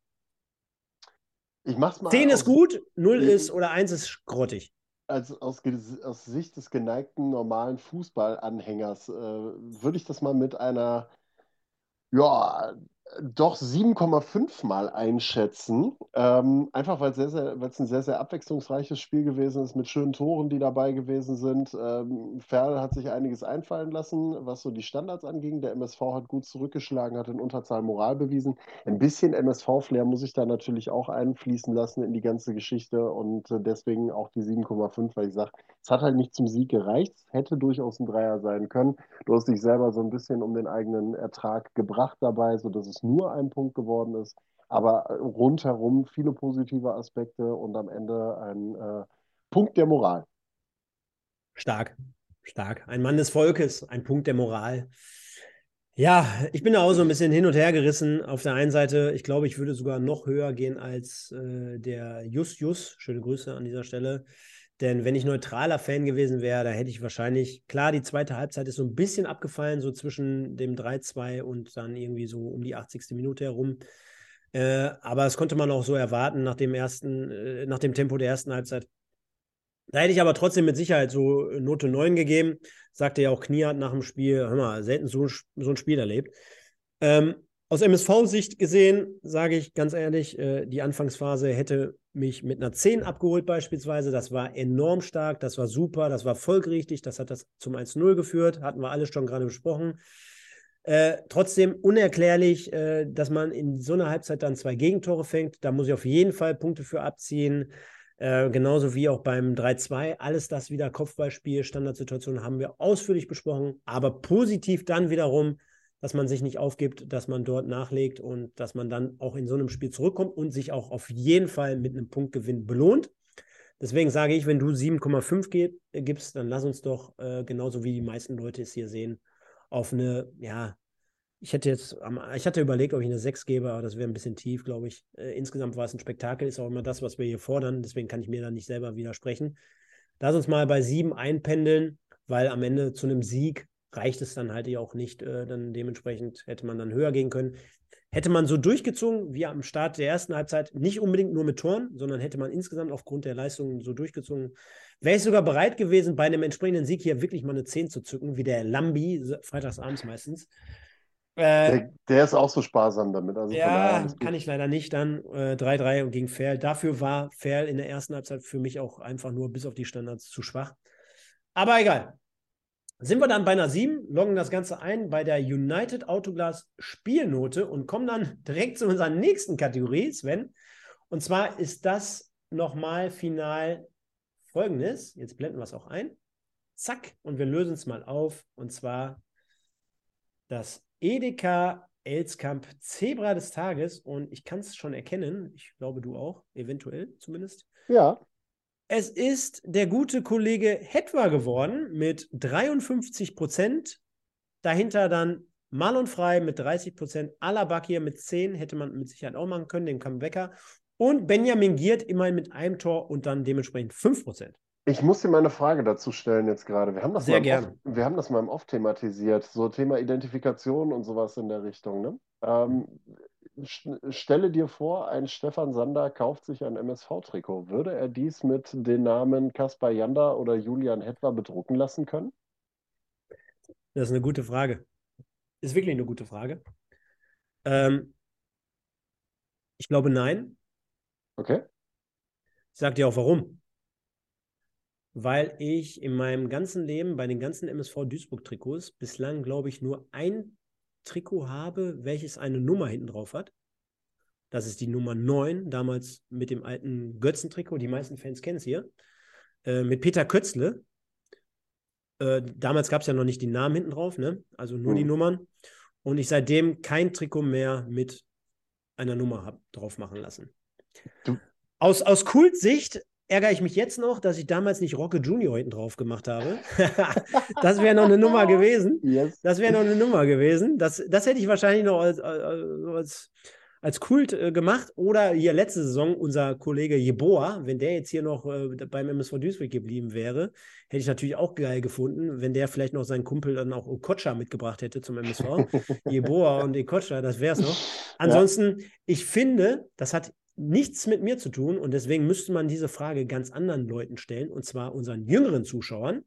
Ich mach's mal. 10 ist gut, 0 ist oder 1 ist grottig. Also aus, aus Sicht des geneigten normalen Fußballanhängers äh, würde ich das mal mit einer ja, doch 7,5 mal einschätzen. Ähm, einfach weil es ein sehr, sehr abwechslungsreiches Spiel gewesen ist, mit schönen Toren, die dabei gewesen sind. Ähm, Ferl hat sich einiges einfallen lassen, was so die Standards anging. Der MSV hat gut zurückgeschlagen, hat in Unterzahl Moral bewiesen. Ein bisschen MSV-Flair muss ich da natürlich auch einfließen lassen in die ganze Geschichte und äh, deswegen auch die 7,5, weil ich sage, es hat halt nicht zum Sieg gereicht. Es hätte durchaus ein Dreier sein können. Du hast dich selber so ein bisschen um den eigenen Ertrag gebracht dabei, sodass es nur ein Punkt geworden ist. Aber rundherum viele positive Aspekte und am Ende ein äh, Punkt der Moral. Stark, stark. Ein Mann des Volkes, ein Punkt der Moral. Ja, ich bin da auch so ein bisschen hin und her gerissen. Auf der einen Seite, ich glaube, ich würde sogar noch höher gehen als äh, der Just Just. Schöne Grüße an dieser Stelle. Denn wenn ich neutraler Fan gewesen wäre, da hätte ich wahrscheinlich, klar, die zweite Halbzeit ist so ein bisschen abgefallen, so zwischen dem 3-2 und dann irgendwie so um die 80. Minute herum. Äh, aber das konnte man auch so erwarten nach dem ersten, äh, nach dem Tempo der ersten Halbzeit. Da hätte ich aber trotzdem mit Sicherheit so Note 9 gegeben. Sagte ja auch Kniat nach dem Spiel, hör mal, selten so, so ein Spiel erlebt. Ähm, aus MSV-Sicht gesehen, sage ich ganz ehrlich, äh, die Anfangsphase hätte mich mit einer 10 abgeholt beispielsweise. Das war enorm stark, das war super, das war folgerichtig, das hat das zum 1-0 geführt, hatten wir alles schon gerade besprochen. Äh, trotzdem unerklärlich, äh, dass man in so einer Halbzeit dann zwei Gegentore fängt. Da muss ich auf jeden Fall Punkte für abziehen. Äh, genauso wie auch beim 3-2. Alles das wieder Kopfballspiel, Standardsituation haben wir ausführlich besprochen. Aber positiv dann wiederum dass man sich nicht aufgibt, dass man dort nachlegt und dass man dann auch in so einem Spiel zurückkommt und sich auch auf jeden Fall mit einem Punktgewinn belohnt. Deswegen sage ich, wenn du 7,5 äh, gibst, dann lass uns doch äh, genauso wie die meisten Leute es hier sehen, auf eine, ja, ich hätte jetzt, ich hatte überlegt, ob ich eine 6 gebe, aber das wäre ein bisschen tief, glaube ich. Äh, insgesamt war es ein Spektakel, ist auch immer das, was wir hier fordern, deswegen kann ich mir da nicht selber widersprechen. Lass uns mal bei 7 einpendeln, weil am Ende zu einem Sieg reicht es dann halt ja auch nicht. Äh, dann dementsprechend hätte man dann höher gehen können. Hätte man so durchgezogen wie am Start der ersten Halbzeit, nicht unbedingt nur mit Toren, sondern hätte man insgesamt aufgrund der Leistungen so durchgezogen, wäre ich sogar bereit gewesen, bei einem entsprechenden Sieg hier wirklich mal eine 10 zu zücken, wie der Lambi, freitagsabends meistens. Äh, der, der, ist auch so sparsam damit. Also ja, kann ich leider nicht dann. 3-3 äh, und gegen Ferl. Dafür war Ferl in der ersten Halbzeit für mich auch einfach nur bis auf die Standards zu schwach. Aber egal. Sind wir dann bei einer 7, loggen das Ganze ein bei der United Autoglas Spielnote und kommen dann direkt zu unserer nächsten Kategorie, Sven. Und zwar ist das nochmal final folgendes. Jetzt blenden wir es auch ein. Zack, und wir lösen es mal auf. Und zwar das Edeka Elskamp Zebra des Tages und ich kann es schon erkennen. Ich glaube, du auch, eventuell zumindest. Ja. Es ist der gute Kollege Hetwa geworden mit 53 Prozent. Dahinter dann Marlon Frei mit 30 Prozent. Alabakir mit 10 hätte man mit Sicherheit auch machen können, den Comebacker. Und Benjamin Giert immerhin mit einem Tor und dann dementsprechend 5 Prozent. Ich muss dir mal eine Frage dazu stellen jetzt gerade. Wir haben das Sehr mal gerne. Off, wir haben das mal im Off thematisiert, so Thema Identifikation und sowas in der Richtung. Ne? Ähm, stelle dir vor, ein Stefan Sander kauft sich ein MSV-Trikot. Würde er dies mit den Namen Kaspar Janda oder Julian Hetwa bedrucken lassen können? Das ist eine gute Frage. Ist wirklich eine gute Frage. Ähm, ich glaube, nein. Okay. Ich sage dir auch warum. Weil ich in meinem ganzen Leben bei den ganzen MSV Duisburg-Trikots bislang, glaube ich, nur ein Trikot habe, welches eine Nummer hinten drauf hat. Das ist die Nummer 9, damals mit dem alten Götzen-Trikot. Die meisten Fans kennen es hier. Äh, mit Peter Kötzle. Äh, damals gab es ja noch nicht die Namen hinten drauf, ne? also nur die Hm. Nummern. Und ich seitdem kein Trikot mehr mit einer Nummer habe drauf machen lassen. Du- Aus, aus Kultsicht ärgere ich mich jetzt noch, dass ich damals nicht Rocke Junior hinten drauf gemacht habe. das wäre noch eine Nummer gewesen. Yes. Das wäre noch eine Nummer gewesen. Das, das hätte ich wahrscheinlich noch als, als, als Kult äh, gemacht. Oder hier letzte Saison unser Kollege Jeboa, wenn der jetzt hier noch äh, beim MSV Duisburg geblieben wäre, hätte ich natürlich auch geil gefunden, wenn der vielleicht noch seinen Kumpel dann auch Okocha mitgebracht hätte zum MSV. Jeboa und Okocha, das wäre es noch. Ansonsten, ich finde, das hat nichts mit mir zu tun und deswegen müsste man diese Frage ganz anderen Leuten stellen, und zwar unseren jüngeren Zuschauern.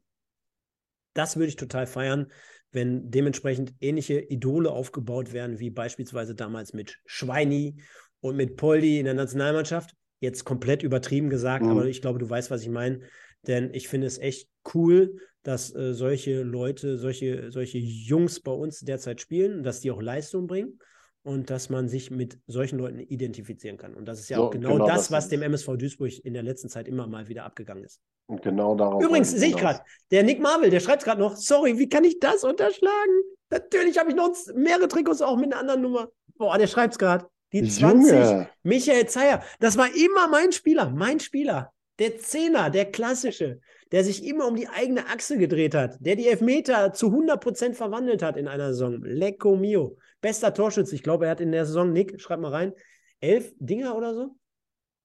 Das würde ich total feiern, wenn dementsprechend ähnliche Idole aufgebaut werden, wie beispielsweise damals mit Schweini und mit Poldi in der Nationalmannschaft. Jetzt komplett übertrieben gesagt, Mhm. aber ich glaube, du weißt, was ich meine. Denn ich finde es echt cool, dass äh, solche Leute, solche, solche Jungs bei uns derzeit spielen, dass die auch Leistung bringen und dass man sich mit solchen Leuten identifizieren kann. Und das ist ja So, auch genau, genau das, das was dem. MSV Duisburg in der letzten Zeit immer mal wieder abgegangen ist. Und genau darauf Übrigens, sehe ich gerade, der Nick Marvel, der schreibt gerade noch, sorry, wie kann ich das unterschlagen? Natürlich habe ich noch mehrere Trikots auch mit einer anderen Nummer. Boah, der schreibt es gerade. Die 20, Junge. Michael Zeyer, das war immer mein Spieler, mein Spieler. Der Zehner, der klassische, der sich immer um die eigene Achse gedreht hat, der die Elfmeter zu 100% verwandelt hat in einer Saison. Lecco mio. Bester Torschütze. Ich glaube, er hat in der Saison, Nick, schreib mal rein, elf Dinger oder so?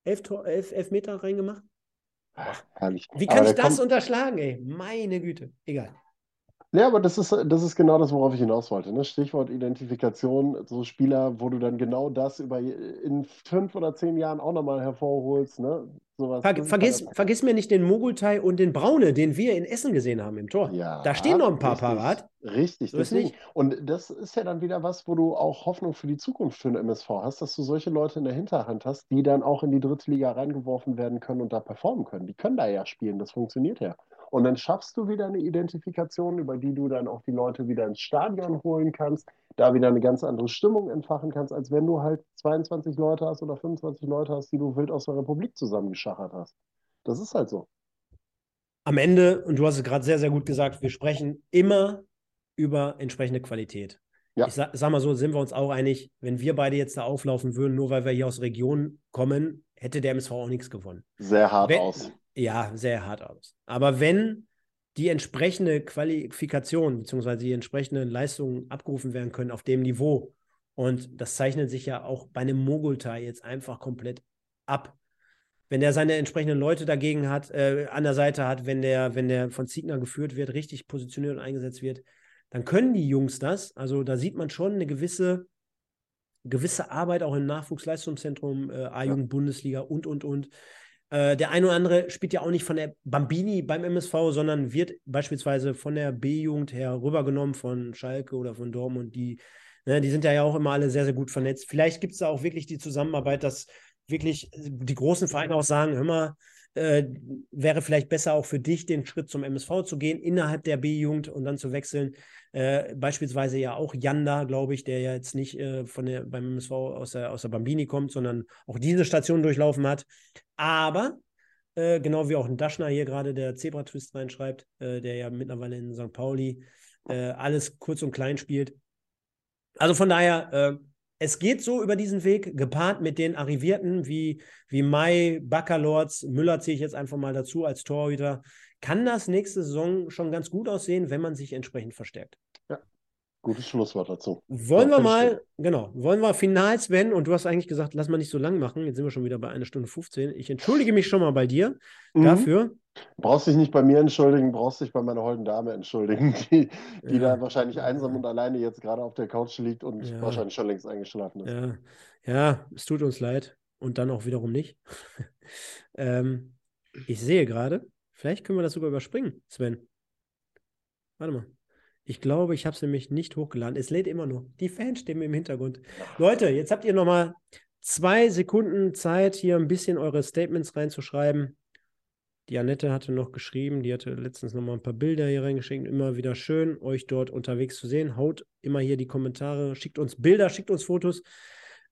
Elf, Tor, elf Elfmeter reingemacht? Herrlich. Wie Aber kann ich der das kommt- unterschlagen, ey? Meine Güte. Egal. Ja, aber das ist, das ist genau das, worauf ich hinaus wollte. Ne? Stichwort Identifikation, so Spieler, wo du dann genau das über in fünf oder zehn Jahren auch nochmal hervorholst. Ne? Sowas, Ver ist vergiss, vergiss mir nicht den Mogultai und den Braune, den wir in Essen gesehen haben im Tor. Ja, da stehen noch ein paar richtig, parat. Richtig, So ist deswegen. nicht. Und das ist ja dann wieder was, wo du auch Hoffnung für die Zukunft für den MSV hast, dass du solche Leute in der Hinterhand hast, die dann auch in die dritte Liga reingeworfen werden können und da performen können. Die können da ja spielen, das funktioniert ja. Und dann schaffst du wieder eine Identifikation, über die du dann auch die Leute wieder ins Stadion holen kannst, da wieder eine ganz andere Stimmung entfachen kannst, als wenn du halt 22 Leute hast oder 25 Leute hast, die du wild aus der Republik zusammengeschachert hast. Das ist halt so. Am Ende, und du hast es gerade sehr, sehr gut gesagt, wir sprechen immer über entsprechende Qualität. Ja. Ich sag, sag mal so, sind wir uns auch einig, wenn wir beide jetzt da auflaufen würden, nur weil wir hier aus Regionen kommen, hätte der MSV auch nichts gewonnen. Sehr hart Wenn- aus. Ja, sehr hart aus. Aber wenn die entsprechende Qualifikation bzw. die entsprechenden Leistungen abgerufen werden können auf dem Niveau, und das zeichnet sich ja auch bei einem Mogultai jetzt einfach komplett ab. Wenn der seine entsprechenden Leute dagegen hat, äh, an der Seite hat, wenn der, wenn der von Ziegner geführt wird, richtig positioniert und eingesetzt wird, dann können die Jungs das. Also da sieht man schon eine gewisse, gewisse Arbeit auch im Nachwuchsleistungszentrum, äh, A-Jugend, Bundesliga und, und, und. Äh, der eine oder andere spielt ja auch nicht von der Bambini beim MSV, sondern wird beispielsweise von der B-Jugend her rübergenommen von Schalke oder von Dortmund. Die, ne, die sind ja auch immer alle sehr, sehr gut vernetzt. Vielleicht gibt es da auch wirklich die Zusammenarbeit, dass wirklich die großen Vereine auch sagen, hör mal, äh, wäre vielleicht besser auch für dich, den Schritt zum MSV zu gehen, innerhalb der B-Jugend und dann zu wechseln. Äh, beispielsweise ja auch Janda, glaube ich, der ja jetzt nicht äh, von der, beim MSV aus der, aus der Bambini kommt, sondern auch diese Station durchlaufen hat. Aber, äh, genau wie auch ein Daschner hier gerade, der Zebra-Twist reinschreibt, äh, der ja mittlerweile in St. Pauli äh, alles kurz und klein spielt, Also von daher, es geht so über diesen Weg, gepaart mit den Arrivierten wie, wie Mai, Baccalords, Müller ziehe ich jetzt einfach mal dazu als Torhüter. Kann das nächste Saison schon ganz gut aussehen, wenn man sich entsprechend verstärkt. Gutes Schlusswort dazu. Wollen wir mal, genau, wollen wir final, Sven, und du hast eigentlich gesagt, lass mal nicht so lang machen. Jetzt sind wir schon wieder bei einer Stunde 15. Ich entschuldige mich schon mal bei dir mhm. dafür. Brauchst dich nicht bei mir entschuldigen, brauchst dich bei meiner holden Dame entschuldigen, die, die ja. da wahrscheinlich einsam und alleine jetzt gerade auf der Couch liegt und ja. wahrscheinlich schon längst eingeschlafen ist. Ja. ja, es tut uns leid und dann auch wiederum nicht. ähm, ich sehe gerade, vielleicht können wir das sogar überspringen, Sven. Warte mal. Ich glaube, ich habe es nämlich nicht hochgeladen. Es lädt immer noch. Die Fanstimmen im Hintergrund. Leute, jetzt habt ihr noch mal zwei Sekunden Zeit, hier ein bisschen eure Statements reinzuschreiben. Die Annette hatte noch geschrieben, die hatte letztens noch mal ein paar Bilder hier reingeschickt. Immer wieder schön, euch dort unterwegs zu sehen. Haut immer hier die Kommentare, schickt uns Bilder, schickt uns Fotos.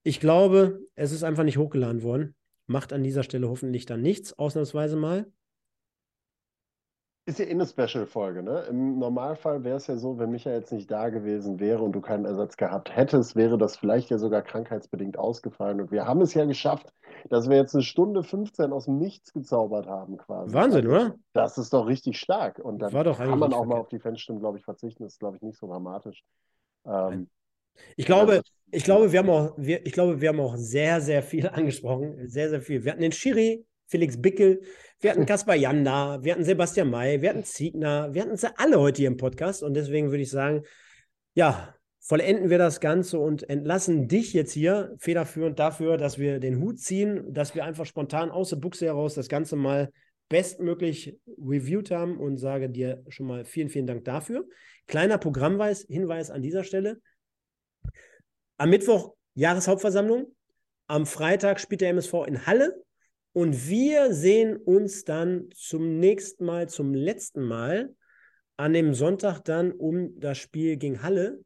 Ich glaube, es ist einfach nicht hochgeladen worden. Macht an dieser Stelle hoffentlich dann nichts, ausnahmsweise mal. Ist ja eh eine Special-Folge, ne? Im Normalfall wäre es ja so, wenn Micha jetzt nicht da gewesen wäre und du keinen Ersatz gehabt hättest, wäre das vielleicht ja sogar krankheitsbedingt ausgefallen. Und wir haben es ja geschafft, dass wir jetzt eine Stunde 15 aus dem Nichts gezaubert haben, quasi. Wahnsinn, also, oder? Das ist doch richtig stark. Und dann kann man auch mal auf die Fanstimmen, glaube ich, verzichten. Das ist, glaube ich, nicht so dramatisch. Ähm, ich glaube, ich glaube, wir haben auch, wir, ich glaube, wir haben auch sehr, sehr viel angesprochen. Sehr, sehr viel. Wir hatten den Schiri, Felix Bickel, wir hatten Kaspar Janda, wir hatten Sebastian May, wir hatten Ziegner, wir hatten sie alle heute hier im Podcast und deswegen würde ich sagen, ja, vollenden wir das Ganze und entlassen dich jetzt hier federführend dafür, dass wir den Hut ziehen, dass wir einfach spontan aus der Buchse heraus das Ganze mal bestmöglich reviewed haben und sage dir schon mal vielen, vielen Dank dafür. Kleiner Programmweis, Hinweis an dieser Stelle. Am Mittwoch Jahreshauptversammlung. Am Freitag spielt der MSV in Halle und wir sehen uns dann zum nächsten Mal, zum letzten Mal an dem Sonntag dann, um das Spiel gegen Halle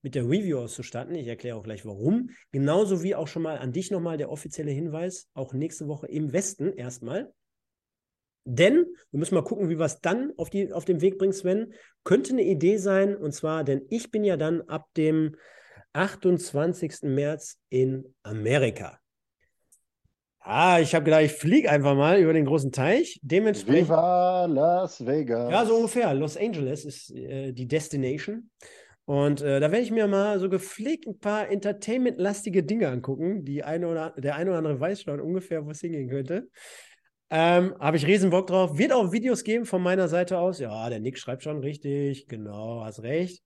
mit der Review auszustatten. Ich erkläre auch gleich warum. Genauso wie auch schon mal an dich nochmal der offizielle Hinweis, auch nächste Woche im Westen erstmal. Denn, wir müssen mal gucken, wie wir es dann auf, die, auf den Weg bringen, Sven. Könnte eine Idee sein, und zwar, denn ich bin ja dann ab dem 28. März in Amerika. Ah, ich habe gedacht, ich fliege einfach mal über den großen Teich. Dementsprechend. Viva Las Vegas. Ja, so ungefähr. Los Angeles ist äh, die Destination. Und äh, da werde ich mir mal so gepflegt ein paar Entertainment-lastige Dinge angucken. Die eine oder, der eine oder andere weiß schon ungefähr, wo es hingehen könnte. Ähm, Habe ich riesen Bock drauf. Wird auch Videos geben von meiner Seite aus. Ja, der Nick schreibt schon richtig. Genau, hast recht.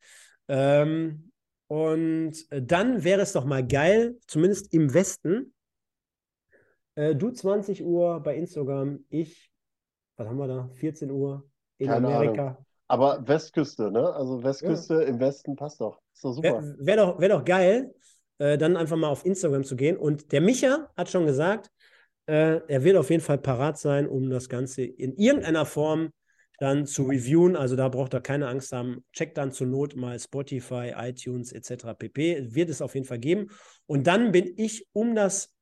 Ähm, und äh, dann wäre es doch mal geil, zumindest im Westen, äh, du 20 Uhr bei Instagram, ich, was haben wir da? 14 Uhr in Keine Amerika. Ahnung. Aber Westküste, ne? Also Westküste ja. im Westen passt doch. Ist doch super. Wäre wär doch, wär doch geil, äh, dann einfach mal auf Instagram zu gehen. Und der Micha hat schon gesagt, äh, er wird auf jeden Fall parat sein, um das Ganze in irgendeiner Form dann zu reviewen. Also da braucht er keine Angst haben. Checkt dann zur Not mal Spotify, iTunes etc. pp. Wird es auf jeden Fall geben. Und dann bin ich um das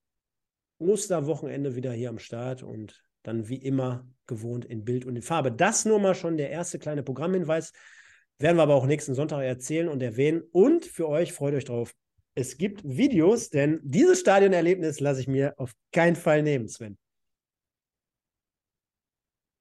Osterwochenende wieder hier am Start und dann wie immer gewohnt in Bild und in Farbe. Das nur mal schon der erste kleine Programmhinweis. Werden wir aber auch nächsten Sonntag erzählen und erwähnen. Und für euch freut euch drauf. Es gibt Videos, denn dieses Stadionerlebnis lasse ich mir auf keinen Fall nehmen, Sven.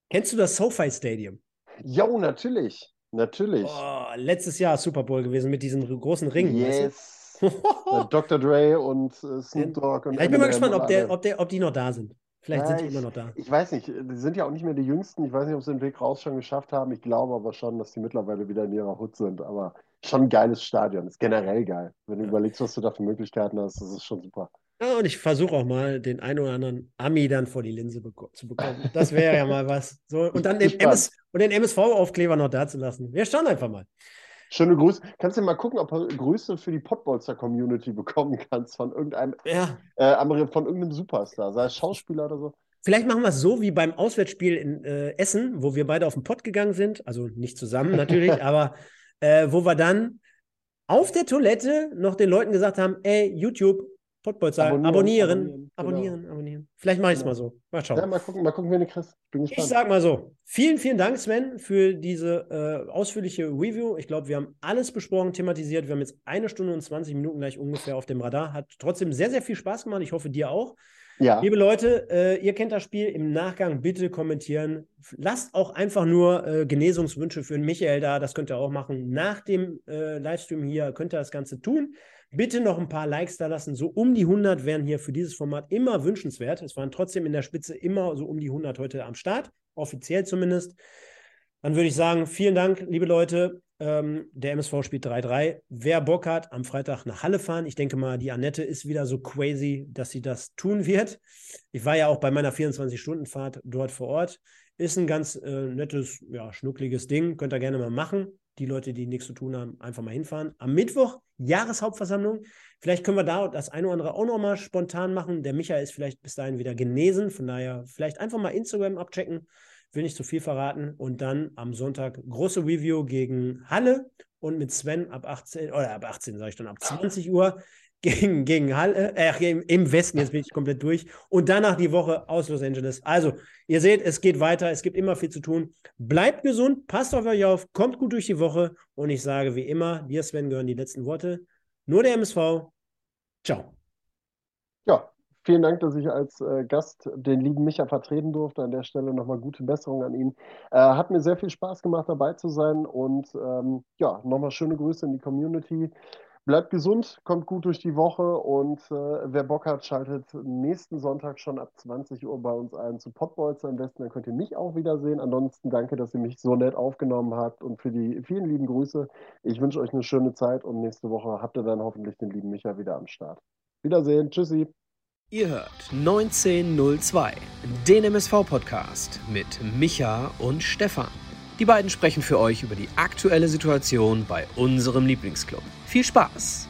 Kennst du das SoFi Stadium? Jo, natürlich. Natürlich. Oh, letztes Jahr Super Bowl gewesen mit diesen großen Ringen. Yes. Weißt du? Dr. Dre und äh, Snoop Dogg. Und ja, ich bin mal gespannt, ob, der, ob, der, ob die noch da sind. Vielleicht ja, sind die ich, immer noch da. Ich weiß nicht, die sind ja auch nicht mehr die Jüngsten. Ich weiß nicht, ob sie den Weg raus schon geschafft haben. Ich glaube aber schon, dass die mittlerweile wieder in ihrer Hut sind. Aber schon ein geiles Stadion. Ist generell geil. Wenn du ja. überlegst, was du da für Möglichkeiten hast, das ist schon super. Ja, und ich versuche auch mal, den einen oder anderen Ami dann vor die Linse beko zu bekommen. Das wäre ja mal was. So, und dann den, MS den MSV-Aufkleber noch da zu lassen. Wir schauen einfach mal. Schöne Grüße. Kannst du mal gucken, ob du Grüße für die Podbolzer-Community bekommen kannst von irgendeinem, ja. äh, von irgendeinem Superstar, sei es Schauspieler oder so. Vielleicht machen wir es so wie beim Auswärtsspiel in äh, Essen, wo wir beide auf den Pott gegangen sind. Also nicht zusammen natürlich, aber äh, wo wir dann auf der Toilette noch den Leuten gesagt haben: Ey, YouTube, Pottbolz sagen. Abonnieren, abonnieren, abonnieren. Genau. abonnieren. Vielleicht mache ich es genau. mal so. Mal schauen. Ja, mal gucken, mal gucken, wen du kriegst. Gespannt. Ich sag mal so. Vielen, vielen Dank, Sven, für diese äh, ausführliche Review. Ich glaube, wir haben alles besprochen, thematisiert. Wir haben jetzt eine Stunde und 20 Minuten gleich ungefähr auf dem Radar. Hat trotzdem sehr, sehr viel Spaß gemacht. Ich hoffe, dir auch. Ja. Liebe Leute, äh, ihr kennt das Spiel. Im Nachgang bitte kommentieren. Lasst auch einfach nur äh, Genesungswünsche für den Michael da. Das könnt ihr auch machen. Nach dem äh, Livestream hier könnt ihr das Ganze tun. Bitte noch ein paar Likes da lassen. So um die 100 wären hier für dieses Format immer wünschenswert. Es waren trotzdem in der Spitze immer so um die 100 heute am Start, offiziell zumindest. Dann würde ich sagen, vielen Dank, liebe Leute. Ähm, der MSV spielt 3-3. Wer Bock hat, am Freitag nach Halle fahren. Ich denke mal, die Annette ist wieder so crazy, dass sie das tun wird. Ich war ja auch bei meiner 24-Stunden-Fahrt dort vor Ort. Ist ein ganz äh, nettes, ja, schnuckliges Ding. Könnt ihr gerne mal machen die Leute, die nichts zu tun haben, einfach mal hinfahren. Am Mittwoch Jahreshauptversammlung. Vielleicht können wir da das eine oder andere auch noch mal spontan machen. Der Michael ist vielleicht bis dahin wieder genesen. Von daher vielleicht einfach mal Instagram abchecken. Will nicht zu viel verraten. Und dann am Sonntag große Review gegen Halle und mit Sven ab 18, oder ab 18 sage ich dann, ab 20 Uhr gegen, gegen Halle, äh, im Westen, jetzt bin ich komplett durch. Und danach die Woche aus Los Angeles. Also, ihr seht, es geht weiter, es gibt immer viel zu tun. Bleibt gesund, passt auf euch auf, kommt gut durch die Woche. Und ich sage wie immer, dir, Sven, gehören die letzten Worte. Nur der MSV. Ciao. Ja, vielen Dank, dass ich als äh, Gast den lieben Micha vertreten durfte. An der Stelle nochmal gute Besserung an ihn. Äh, hat mir sehr viel Spaß gemacht, dabei zu sein. Und ähm, ja, nochmal schöne Grüße in die Community. Bleibt gesund, kommt gut durch die Woche und äh, wer Bock hat, schaltet nächsten Sonntag schon ab 20 Uhr bei uns ein zu Potbolz am besten. Dann könnt ihr mich auch wiedersehen. Ansonsten danke, dass ihr mich so nett aufgenommen habt und für die vielen lieben Grüße. Ich wünsche euch eine schöne Zeit und nächste Woche habt ihr dann hoffentlich den lieben Micha wieder am Start. Wiedersehen, tschüssi. Ihr hört 1902, den MSV-Podcast mit Micha und Stefan. Die beiden sprechen für euch über die aktuelle Situation bei unserem Lieblingsclub. Viel Spaß!